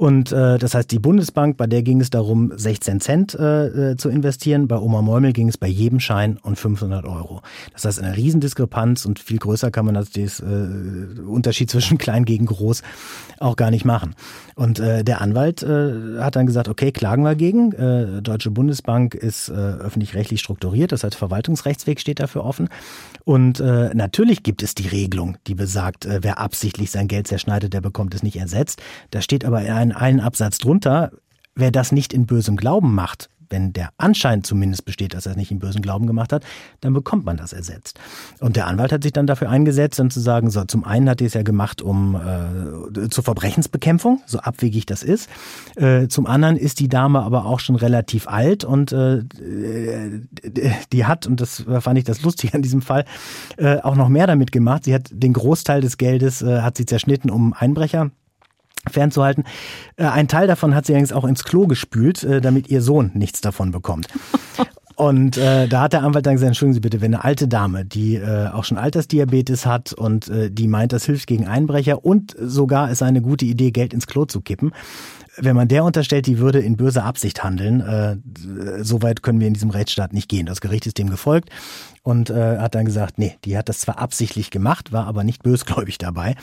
Und äh, das heißt, die Bundesbank, bei der ging es darum, 16 Cent äh, äh, zu investieren. Bei Oma Mäumel ging es bei jedem Schein um 500 Euro. Das heißt, eine Riesendiskrepanz und viel größer kann man das äh, Unterschied zwischen klein gegen groß auch gar nicht machen. Und äh, der Anwalt äh, hat dann gesagt, okay, klagen wir gegen. Äh, Deutsche Bundesbank ist äh, öffentlich-rechtlich strukturiert, das heißt, Verwaltungsrechtsweg steht dafür offen. Und äh, natürlich gibt es die Regelung, die besagt, äh, wer absichtlich sein Geld zerschneidet, der bekommt es nicht ersetzt. Da steht aber in einem Absatz drunter, wer das nicht in bösem Glauben macht, wenn der Anschein zumindest besteht, dass er es nicht in bösen Glauben gemacht hat, dann bekommt man das ersetzt. Und der Anwalt hat sich dann dafür eingesetzt, dann zu sagen, so, zum einen hat er es ja gemacht, um äh, zur Verbrechensbekämpfung, so abwegig das ist. Äh, zum anderen ist die Dame aber auch schon relativ alt und äh, die hat, und das fand ich das Lustige an diesem Fall, äh, auch noch mehr damit gemacht. Sie hat den Großteil des Geldes, äh, hat sie zerschnitten, um Einbrecher fernzuhalten. Äh, ein Teil davon hat sie allerdings auch ins Klo gespült, äh, damit ihr Sohn nichts davon bekommt. Und äh, da hat der Anwalt dann gesagt, entschuldigen Sie bitte, wenn eine alte Dame, die äh, auch schon Altersdiabetes hat und äh, die meint, das hilft gegen Einbrecher und sogar ist eine gute Idee, Geld ins Klo zu kippen, wenn man der unterstellt, die würde in böser Absicht handeln, äh, so weit können wir in diesem Rechtsstaat nicht gehen. Das Gericht ist dem gefolgt und äh, hat dann gesagt, nee, die hat das zwar absichtlich gemacht, war aber nicht bösgläubig dabei,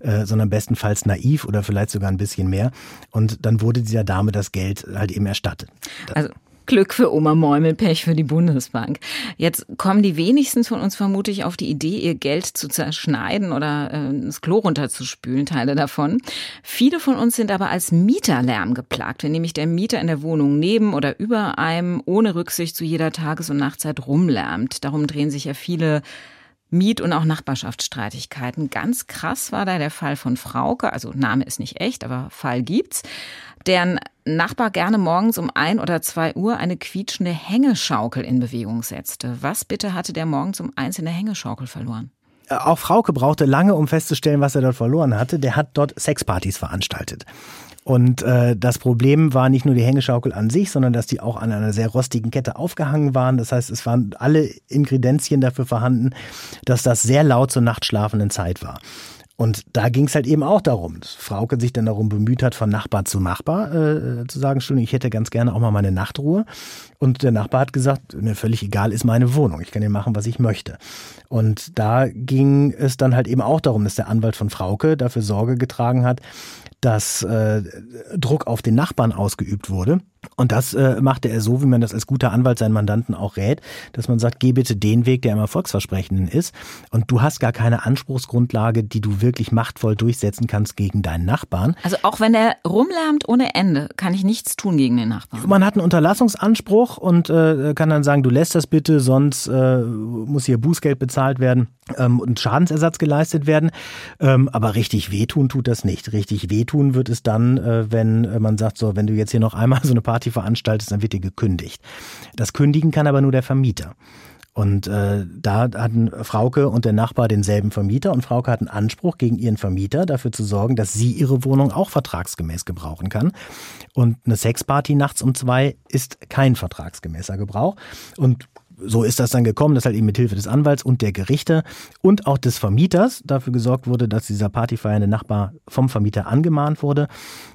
äh, sondern bestenfalls naiv oder vielleicht sogar ein bisschen mehr. Und dann wurde dieser Dame das Geld halt eben erstattet. Also Glück für Oma Mäumel, Pech für die Bundesbank. Jetzt kommen die wenigsten von uns vermutlich auf die Idee, ihr Geld zu zerschneiden oder äh, das Klo runterzuspülen, Teile davon. Viele von uns sind aber als Mieterlärm geplagt, wenn nämlich der Mieter in der Wohnung neben oder über einem ohne Rücksicht zu jeder Tages- und Nachtzeit rumlärmt. Darum drehen sich ja viele Miet- und auch Nachbarschaftsstreitigkeiten. Ganz krass war da der Fall von Frauke, also Name ist nicht echt, aber Fall gibt's, deren Nachbar gerne morgens um ein oder zwei Uhr eine quietschende Hängeschaukel in Bewegung setzte. Was bitte hatte der morgens um eins in der Hängeschaukel verloren? Äh, auch Frauke brauchte lange, um festzustellen, was er dort verloren hatte. Der hat dort Sexpartys veranstaltet. Und äh, das Problem war nicht nur die Hängeschaukel an sich, sondern dass die auch an einer sehr rostigen Kette aufgehangen waren. Das heißt, es waren alle Ingredienzien dafür vorhanden, dass das sehr laut zur nachtschlafenden Zeit war. Und da ging es halt eben auch darum, dass Frauke sich dann darum bemüht hat, von Nachbar zu Nachbar äh, zu sagen, Entschuldigung, ich hätte ganz gerne auch mal meine Nachtruhe. Und der Nachbar hat gesagt, mir völlig egal ist meine Wohnung, ich kann hier machen, was ich möchte. Und da ging es dann halt eben auch darum, dass der Anwalt von Frauke dafür Sorge getragen hat, dass äh, Druck auf den Nachbarn ausgeübt wurde. Und das äh, machte er so, wie man das als guter Anwalt seinen Mandanten auch rät, dass man sagt, geh bitte den Weg, der im Erfolgsversprechenden ist. Und du hast gar keine Anspruchsgrundlage, die du wirklich machtvoll durchsetzen kannst gegen deinen Nachbarn. Also auch wenn er rumlärmt ohne Ende, kann ich nichts tun gegen den Nachbarn. Man hat einen Unterlassungsanspruch und äh, kann dann sagen, du lässt das bitte, sonst äh, muss hier Bußgeld bezahlt werden ähm, und Schadensersatz geleistet werden. Ähm, aber richtig wehtun tut das nicht. Richtig wehtun wird es dann, äh, wenn äh, man sagt, so, wenn du jetzt hier noch einmal so eine Party veranstaltest, dann wird dir gekündigt. Das kündigen kann aber nur der Vermieter. Und äh, da hatten Frauke und der Nachbar denselben Vermieter und Frauke hat einen Anspruch gegen ihren Vermieter, dafür zu sorgen, dass sie ihre Wohnung auch vertragsgemäß gebrauchen kann. Und eine Sexparty nachts um zwei ist kein vertragsgemäßer Gebrauch. Und so ist das dann gekommen, dass halt eben mit Hilfe des Anwalts und der Gerichte und auch des Vermieters dafür gesorgt wurde, dass dieser partyfeiernde Nachbar vom Vermieter angemahnt wurde.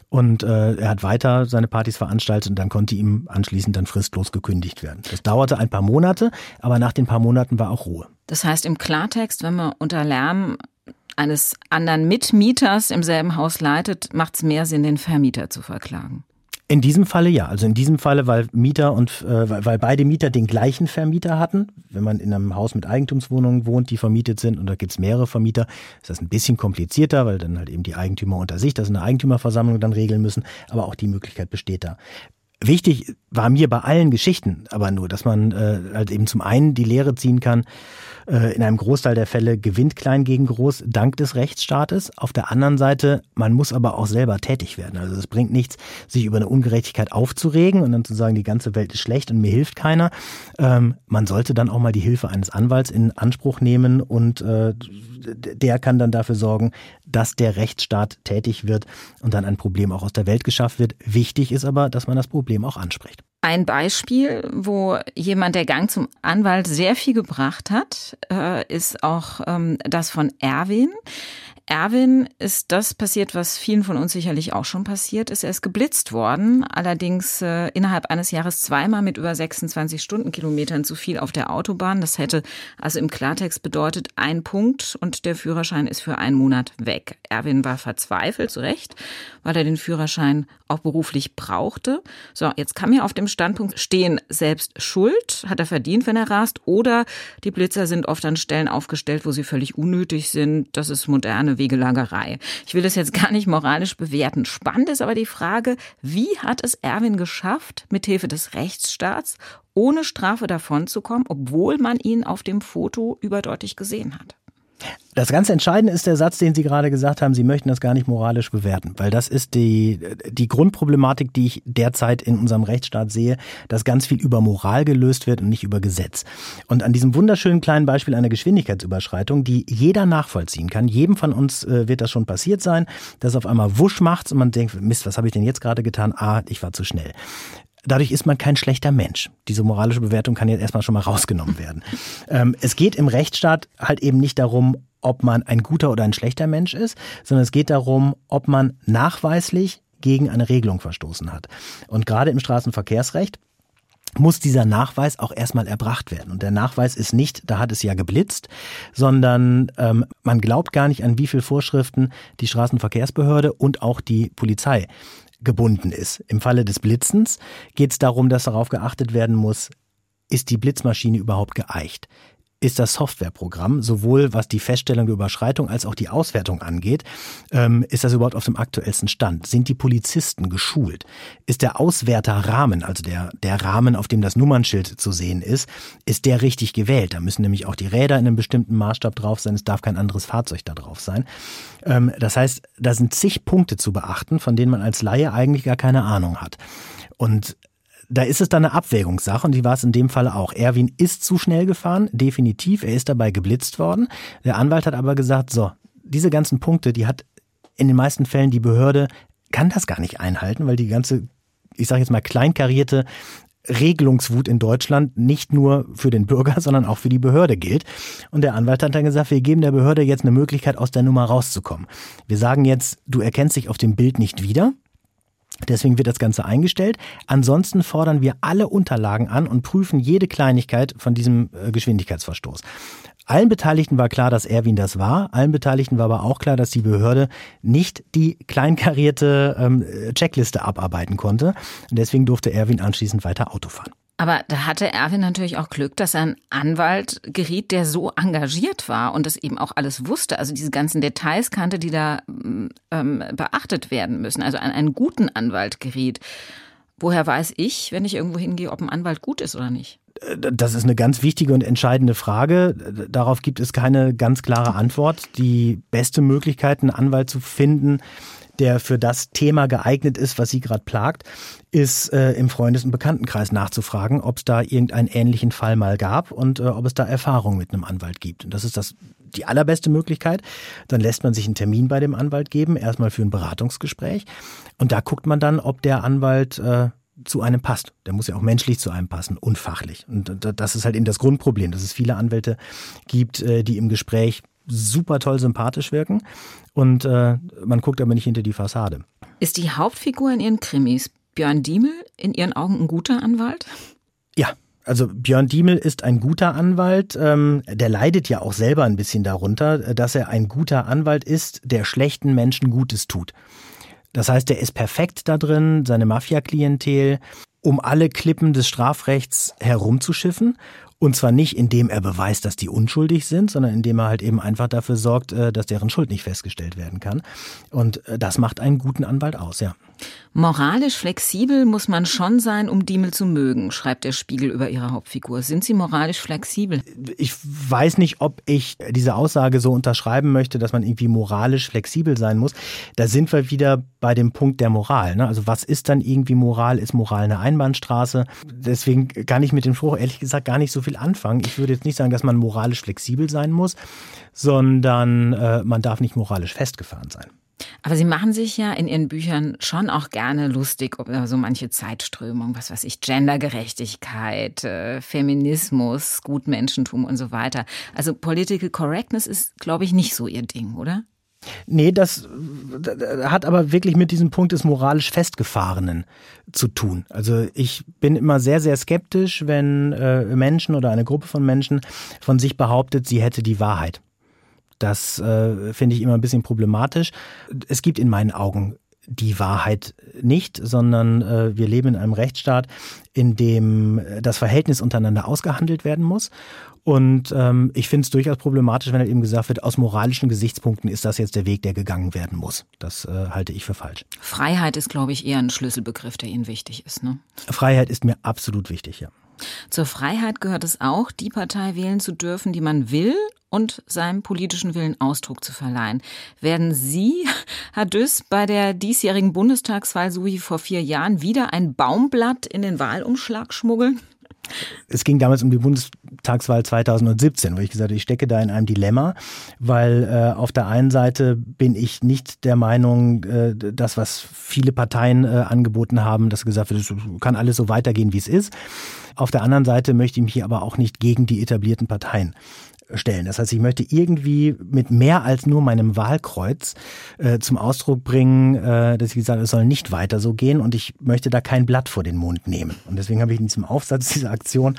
Und äh, er hat weiter seine Partys veranstaltet und dann konnte ihm anschließend dann fristlos gekündigt werden. Das dauerte ein paar Monate, aber nach den paar Monaten war auch Ruhe. Das heißt im Klartext, wenn man unter Lärm eines anderen Mitmieters im selben Haus leitet, macht es mehr Sinn, den Vermieter zu verklagen. In diesem Falle ja. Also in diesem Falle, weil Mieter und äh, weil beide Mieter den gleichen Vermieter hatten. Wenn man in einem Haus mit Eigentumswohnungen wohnt, die vermietet sind und da gibt es mehrere Vermieter, ist das ein bisschen komplizierter, weil dann halt eben die Eigentümer unter sich das in der Eigentümerversammlung dann regeln müssen. Aber auch die Möglichkeit besteht da. Wichtig war mir bei allen Geschichten aber nur, dass man äh, halt eben zum einen die Lehre ziehen kann, in einem Großteil der Fälle gewinnt Klein gegen Groß dank des Rechtsstaates. Auf der anderen Seite, man muss aber auch selber tätig werden. Also es bringt nichts, sich über eine Ungerechtigkeit aufzuregen und dann zu sagen, die ganze Welt ist schlecht und mir hilft keiner. Ähm, man sollte dann auch mal die Hilfe eines Anwalts in Anspruch nehmen und äh, der kann dann dafür sorgen, dass der Rechtsstaat tätig wird und dann ein Problem auch aus der Welt geschafft wird. Wichtig ist aber, dass man das Problem auch anspricht. Ein Beispiel, wo jemand der Gang zum Anwalt sehr viel gebracht hat, äh, ist auch ähm, das von Erwin. Erwin ist das passiert, was vielen von uns sicherlich auch schon passiert ist. Er ist geblitzt worden, allerdings äh, innerhalb eines Jahres zweimal mit über 26 Stundenkilometern zu viel auf der Autobahn. Das hätte also im Klartext bedeutet ein Punkt und der Führerschein ist für einen Monat weg. Erwin war verzweifelt, zu Recht, weil er den Führerschein auch beruflich brauchte. So, jetzt kann mir auf dem Standpunkt stehen, selbst schuld, hat er verdient, wenn er rast, oder die Blitzer sind oft an Stellen aufgestellt, wo sie völlig unnötig sind. Das ist moderne Wegelagerei. Ich will das jetzt gar nicht moralisch bewerten. Spannend ist aber die Frage, wie hat es Erwin geschafft, mithilfe des Rechtsstaats ohne Strafe davonzukommen, obwohl man ihn auf dem Foto überdeutlich gesehen hat? Das ganz Entscheidende ist der Satz, den Sie gerade gesagt haben, Sie möchten das gar nicht moralisch bewerten, weil das ist die, die Grundproblematik, die ich derzeit in unserem Rechtsstaat sehe, dass ganz viel über Moral gelöst wird und nicht über Gesetz. Und an diesem wunderschönen kleinen Beispiel einer Geschwindigkeitsüberschreitung, die jeder nachvollziehen kann, jedem von uns äh, wird das schon passiert sein, dass auf einmal wusch macht und man denkt, Mist, was habe ich denn jetzt gerade getan? Ah, ich war zu schnell dadurch ist man kein schlechter Mensch. Diese moralische Bewertung kann jetzt erstmal schon mal rausgenommen werden. Ähm, es geht im Rechtsstaat halt eben nicht darum, ob man ein guter oder ein schlechter Mensch ist, sondern es geht darum, ob man nachweislich gegen eine Regelung verstoßen hat. Und gerade im Straßenverkehrsrecht muss dieser Nachweis auch erstmal erbracht werden. Und der Nachweis ist nicht, da hat es ja geblitzt, sondern ähm, man glaubt gar nicht, an wie viele Vorschriften die Straßenverkehrsbehörde und auch die Polizei gebunden ist. Im Falle des Blitzens geht es darum, dass darauf geachtet werden muss, ist die Blitzmaschine überhaupt geeicht? Ist das Softwareprogramm, sowohl was die Feststellung der Überschreitung als auch die Auswertung angeht, ähm, ist das überhaupt auf dem aktuellsten Stand? Sind die Polizisten geschult? Ist der Auswerterrahmen, also der, der Rahmen, auf dem das Nummernschild zu sehen ist, ist der richtig gewählt? Da müssen nämlich auch die Räder in einem bestimmten Maßstab drauf sein, es darf kein anderes Fahrzeug da drauf sein. Ähm, das heißt, da sind zig Punkte zu beachten, von denen man als Laie eigentlich gar keine Ahnung hat. Und da ist es dann eine Abwägungssache und die war es in dem Fall auch. Erwin ist zu schnell gefahren, definitiv. Er ist dabei geblitzt worden. Der Anwalt hat aber gesagt, so, diese ganzen Punkte, die hat in den meisten Fällen die Behörde, kann das gar nicht einhalten, weil die ganze, ich sage jetzt mal, kleinkarierte Regelungswut in Deutschland nicht nur für den Bürger, sondern auch für die Behörde gilt. Und der Anwalt hat dann gesagt, wir geben der Behörde jetzt eine Möglichkeit, aus der Nummer rauszukommen. Wir sagen jetzt, du erkennst dich auf dem Bild nicht wieder. Deswegen wird das Ganze eingestellt. Ansonsten fordern wir alle Unterlagen an und prüfen jede Kleinigkeit von diesem äh, Geschwindigkeitsverstoß. Allen Beteiligten war klar, dass Erwin das war. Allen Beteiligten war aber auch klar, dass die Behörde nicht die kleinkarierte ähm, Checkliste abarbeiten konnte. Und deswegen durfte Erwin anschließend weiter Auto fahren. Aber da hatte Erwin natürlich auch Glück, dass er einen Anwalt geriet, der so engagiert war und das eben auch alles wusste. Also diese ganzen Details kannte, die da ähm, beachtet werden müssen. Also an einen guten Anwalt geriet. Woher weiß ich, wenn ich irgendwo hingehe, ob ein Anwalt gut ist oder nicht? Das ist eine ganz wichtige und entscheidende Frage. Darauf gibt es keine ganz klare Antwort. Die beste Möglichkeit, einen Anwalt zu finden, der für das Thema geeignet ist, was Sie gerade plagt, ist äh, im Freundes- und Bekanntenkreis nachzufragen, ob es da irgendeinen ähnlichen Fall mal gab und äh, ob es da Erfahrung mit einem Anwalt gibt. Und das ist das die allerbeste Möglichkeit. Dann lässt man sich einen Termin bei dem Anwalt geben, erstmal für ein Beratungsgespräch. Und da guckt man dann, ob der Anwalt äh, zu einem passt. Der muss ja auch menschlich zu einem passen und fachlich. Und das ist halt eben das Grundproblem, dass es viele Anwälte gibt, äh, die im Gespräch super toll sympathisch wirken und äh, man guckt aber nicht hinter die Fassade. Ist die Hauptfigur in Ihren Krimis Björn Diemel in Ihren Augen ein guter Anwalt? Ja, also Björn Diemel ist ein guter Anwalt. Ähm, der leidet ja auch selber ein bisschen darunter, dass er ein guter Anwalt ist, der schlechten Menschen Gutes tut. Das heißt, er ist perfekt da drin, seine Mafia-Klientel um alle Klippen des Strafrechts herumzuschiffen und zwar nicht, indem er beweist, dass die unschuldig sind, sondern indem er halt eben einfach dafür sorgt, äh, dass deren Schuld nicht festgestellt werden kann. Und äh, das macht einen guten Anwalt aus, ja. Moralisch flexibel muss man schon sein, um Diemel zu mögen, schreibt der Spiegel über ihre Hauptfigur. Sind Sie moralisch flexibel? Ich weiß nicht, ob ich diese Aussage so unterschreiben möchte, dass man irgendwie moralisch flexibel sein muss. Da sind wir wieder bei dem Punkt der Moral. Ne? Also was ist dann irgendwie Moral? Ist Moral eine Einbahnstraße? Deswegen kann ich mit dem Spruch ehrlich gesagt gar nicht so viel anfangen. Ich würde jetzt nicht sagen, dass man moralisch flexibel sein muss, sondern äh, man darf nicht moralisch festgefahren sein. Aber Sie machen sich ja in Ihren Büchern schon auch gerne lustig über so manche Zeitströmung, was weiß ich, Gendergerechtigkeit, äh, Feminismus, Gutmenschentum und so weiter. Also Political Correctness ist, glaube ich, nicht so Ihr Ding, oder? Nee, das hat aber wirklich mit diesem Punkt des moralisch Festgefahrenen zu tun. Also ich bin immer sehr, sehr skeptisch, wenn äh, Menschen oder eine Gruppe von Menschen von sich behauptet, sie hätte die Wahrheit. Das äh, finde ich immer ein bisschen problematisch. Es gibt in meinen Augen die Wahrheit nicht, sondern äh, wir leben in einem Rechtsstaat, in dem das Verhältnis untereinander ausgehandelt werden muss. Und ähm, ich finde es durchaus problematisch, wenn halt eben gesagt wird, aus moralischen Gesichtspunkten ist das jetzt der Weg, der gegangen werden muss. Das äh, halte ich für falsch. Freiheit ist, glaube ich, eher ein Schlüsselbegriff, der Ihnen wichtig ist. Ne? Freiheit ist mir absolut wichtig, ja. Zur Freiheit gehört es auch, die Partei wählen zu dürfen, die man will und seinem politischen Willen Ausdruck zu verleihen. Werden Sie, Herr Düss, bei der diesjährigen Bundestagswahl so wie vor vier Jahren wieder ein Baumblatt in den Wahlumschlag schmuggeln? Es ging damals um die Bundestagswahl 2017, wo ich gesagt habe, ich stecke da in einem Dilemma, weil äh, auf der einen Seite bin ich nicht der Meinung, äh, das, was viele Parteien äh, angeboten haben, dass gesagt wird, es kann alles so weitergehen, wie es ist. Auf der anderen Seite möchte ich mich aber auch nicht gegen die etablierten Parteien stellen. Das heißt, ich möchte irgendwie mit mehr als nur meinem Wahlkreuz äh, zum Ausdruck bringen, äh, dass ich gesagt habe, es soll nicht weiter so gehen und ich möchte da kein Blatt vor den Mund nehmen. Und deswegen habe ich in diesem Aufsatz dieser Aktion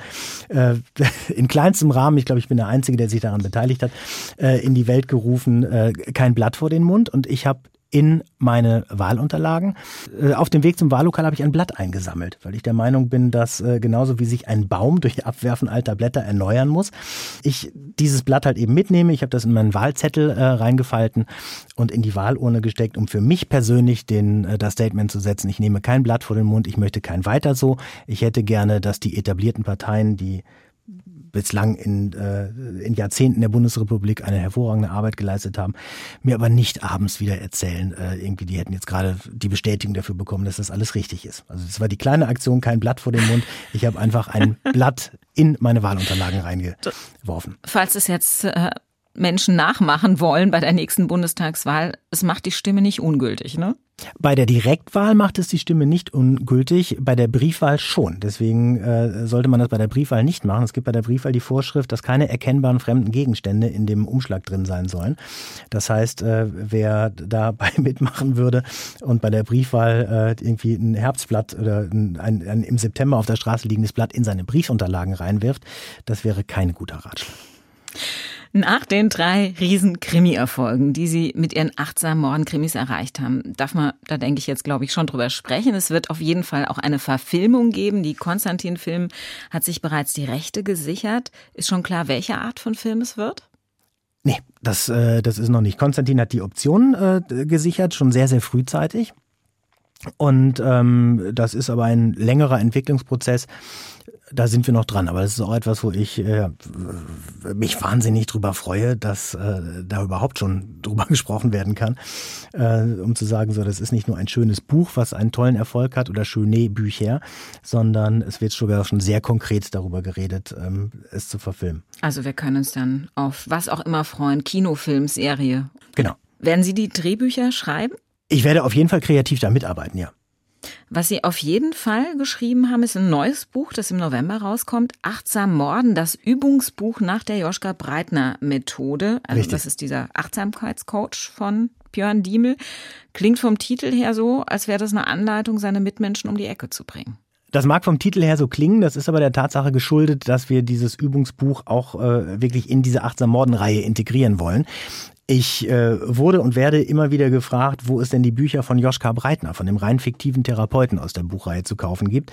äh, in kleinstem Rahmen, ich glaube, ich bin der Einzige, der sich daran beteiligt hat, äh, in die Welt gerufen, äh, kein Blatt vor den Mund. Und ich habe in meine Wahlunterlagen. Äh, auf dem Weg zum Wahllokal habe ich ein Blatt eingesammelt, weil ich der Meinung bin, dass äh, genauso wie sich ein Baum durch Abwerfen alter Blätter erneuern muss, ich dieses Blatt halt eben mitnehme. Ich habe das in meinen Wahlzettel äh, reingefalten und in die Wahlurne gesteckt, um für mich persönlich den, äh, das Statement zu setzen. Ich nehme kein Blatt vor den Mund, ich möchte kein weiter so. Ich hätte gerne, dass die etablierten Parteien, die bislang in, äh, in Jahrzehnten der Bundesrepublik eine hervorragende Arbeit geleistet haben, mir aber nicht abends wieder erzählen, äh, irgendwie, die hätten jetzt gerade die Bestätigung dafür bekommen, dass das alles richtig ist. Also das war die kleine Aktion, kein Blatt vor dem Mund. Ich habe einfach ein Blatt in meine Wahlunterlagen reingeworfen. Falls es jetzt äh, Menschen nachmachen wollen bei der nächsten Bundestagswahl, es macht die Stimme nicht ungültig, ne? Bei der Direktwahl macht es die Stimme nicht ungültig, bei der Briefwahl schon. Deswegen äh, sollte man das bei der Briefwahl nicht machen. Es gibt bei der Briefwahl die Vorschrift, dass keine erkennbaren fremden Gegenstände in dem Umschlag drin sein sollen. Das heißt, äh, wer dabei mitmachen würde und bei der Briefwahl äh, irgendwie ein Herbstblatt oder ein, ein, ein im September auf der Straße liegendes Blatt in seine Briefunterlagen reinwirft, das wäre kein guter Ratschlag. Nach den drei riesen Krimi-Erfolgen, die Sie mit Ihren achtsamen Mordenkrimis erreicht haben, darf man, da denke ich jetzt, glaube ich, schon drüber sprechen. Es wird auf jeden Fall auch eine Verfilmung geben. Die Konstantin-Film hat sich bereits die Rechte gesichert. Ist schon klar, welche Art von Film es wird? Nee, das, äh, das ist noch nicht. Konstantin hat die Option äh, gesichert, schon sehr, sehr frühzeitig. Und ähm, das ist aber ein längerer Entwicklungsprozess da sind wir noch dran. Aber das ist auch etwas, wo ich äh, mich wahnsinnig drüber freue, dass äh, da überhaupt schon drüber gesprochen werden kann, äh, um zu sagen, so, das ist nicht nur ein schönes Buch, was einen tollen Erfolg hat oder schöne Bücher, sondern es wird sogar schon sehr konkret darüber geredet, ähm, es zu verfilmen. Also wir können uns dann auf was auch immer freuen, Kinofilm, Serie. Genau. Werden Sie die Drehbücher schreiben? Ich werde auf jeden Fall kreativ da mitarbeiten, ja. Was Sie auf jeden Fall geschrieben haben, ist ein neues Buch, das im November rauskommt. Achtsam Morden, das Übungsbuch nach der Joschka Breitner Methode. Also Richtig. das ist dieser Achtsamkeitscoach von Björn Diemel. Klingt vom Titel her so, als wäre das eine Anleitung, seine Mitmenschen um die Ecke zu bringen. Das mag vom Titel her so klingen, das ist aber der Tatsache geschuldet, dass wir dieses Übungsbuch auch äh, wirklich in diese Achtsam Morden Reihe integrieren wollen. Ich äh, wurde und werde immer wieder gefragt, wo es denn die Bücher von Joschka Breitner, von dem rein fiktiven Therapeuten aus der Buchreihe zu kaufen gibt.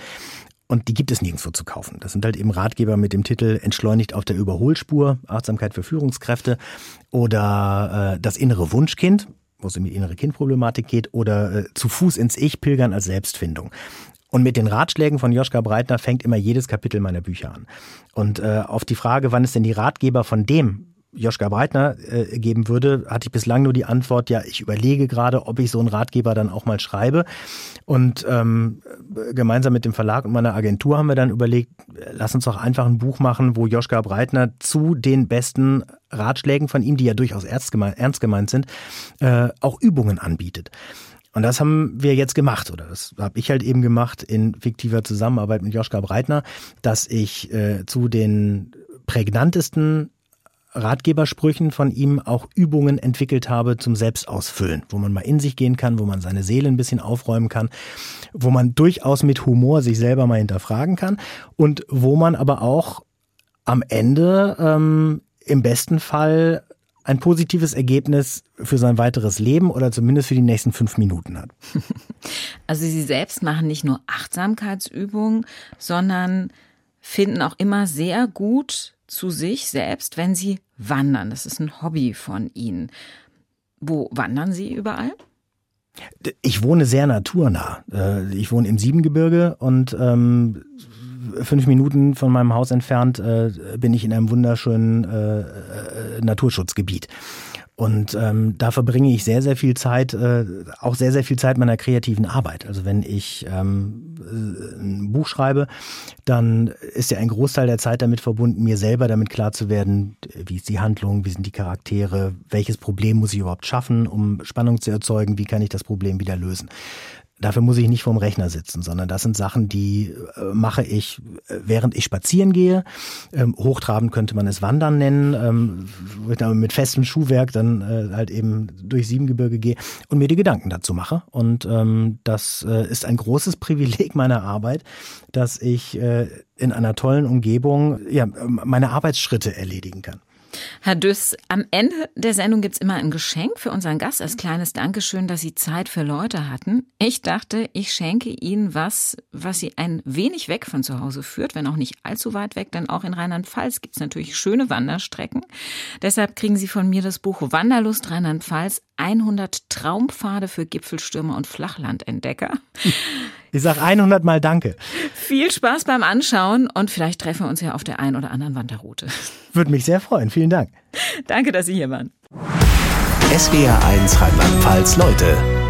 Und die gibt es nirgendwo zu kaufen. Das sind halt eben Ratgeber mit dem Titel Entschleunigt auf der Überholspur, Achtsamkeit für Führungskräfte oder äh, Das innere Wunschkind, wo es um die innere Kindproblematik geht, oder äh, Zu Fuß ins Ich pilgern als Selbstfindung. Und mit den Ratschlägen von Joschka Breitner fängt immer jedes Kapitel meiner Bücher an. Und äh, auf die Frage, wann ist denn die Ratgeber von dem Joschka Breitner äh, geben würde, hatte ich bislang nur die Antwort, ja, ich überlege gerade, ob ich so einen Ratgeber dann auch mal schreibe. Und ähm, gemeinsam mit dem Verlag und meiner Agentur haben wir dann überlegt, lass uns doch einfach ein Buch machen, wo Joschka Breitner zu den besten Ratschlägen von ihm, die ja durchaus ernst gemeint, ernst gemeint sind, äh, auch Übungen anbietet. Und das haben wir jetzt gemacht, oder das habe ich halt eben gemacht in fiktiver Zusammenarbeit mit Joschka Breitner, dass ich äh, zu den prägnantesten Ratgebersprüchen von ihm auch Übungen entwickelt habe zum Selbstausfüllen, wo man mal in sich gehen kann, wo man seine Seele ein bisschen aufräumen kann, wo man durchaus mit Humor sich selber mal hinterfragen kann und wo man aber auch am Ende ähm, im besten Fall ein positives Ergebnis für sein weiteres Leben oder zumindest für die nächsten fünf Minuten hat. Also Sie selbst machen nicht nur Achtsamkeitsübungen, sondern finden auch immer sehr gut zu sich selbst, wenn Sie wandern. Das ist ein Hobby von Ihnen. Wo wandern Sie überall? Ich wohne sehr naturnah. Äh, ich wohne im Siebengebirge und ähm, fünf Minuten von meinem Haus entfernt äh, bin ich in einem wunderschönen äh, Naturschutzgebiet. Und ähm, da verbringe ich sehr, sehr viel Zeit, äh, auch sehr, sehr viel Zeit meiner kreativen Arbeit. Also wenn ich ähm, äh, ein Buch schreibe, dann ist ja ein Großteil der Zeit damit verbunden, mir selber damit klar zu werden, wie ist die Handlung, wie sind die Charaktere, welches Problem muss ich überhaupt schaffen, um Spannung zu erzeugen, wie kann ich das Problem wieder lösen. Dafür muss ich nicht vorm Rechner sitzen, sondern das sind Sachen, die äh, mache ich, äh, während ich spazieren gehe. Ähm, hochtrabend könnte man es Wandern nennen, ähm, mit festem Schuhwerk dann äh, halt eben durch Siebengebirge gehe und mir die Gedanken dazu mache. Und ähm, das äh, ist ein großes Privileg meiner Arbeit, dass ich äh, in einer tollen Umgebung ja, meine Arbeitsschritte erledigen kann. Herr Düss, am Ende der Sendung gibt es immer ein Geschenk für unseren Gast als kleines Dankeschön, dass Sie Zeit für Leute hatten. Ich dachte, ich schenke Ihnen was, was Sie ein wenig weg von zu Hause führt, wenn auch nicht allzu weit weg, denn auch in Rheinland-Pfalz gibt es natürlich schöne Wanderstrecken. Deshalb kriegen Sie von mir das Buch Wanderlust Rheinland-Pfalz 100 Traumpfade für Gipfelstürmer und Flachlandentdecker. Ich sage 100 Mal Danke. Viel Spaß beim Anschauen und vielleicht treffen wir uns ja auf der einen oder anderen Wanderroute. Würde mich sehr freuen. Vielen Dank. Danke, dass Sie hier waren. SWR 1 Rheinland-Pfalz Leute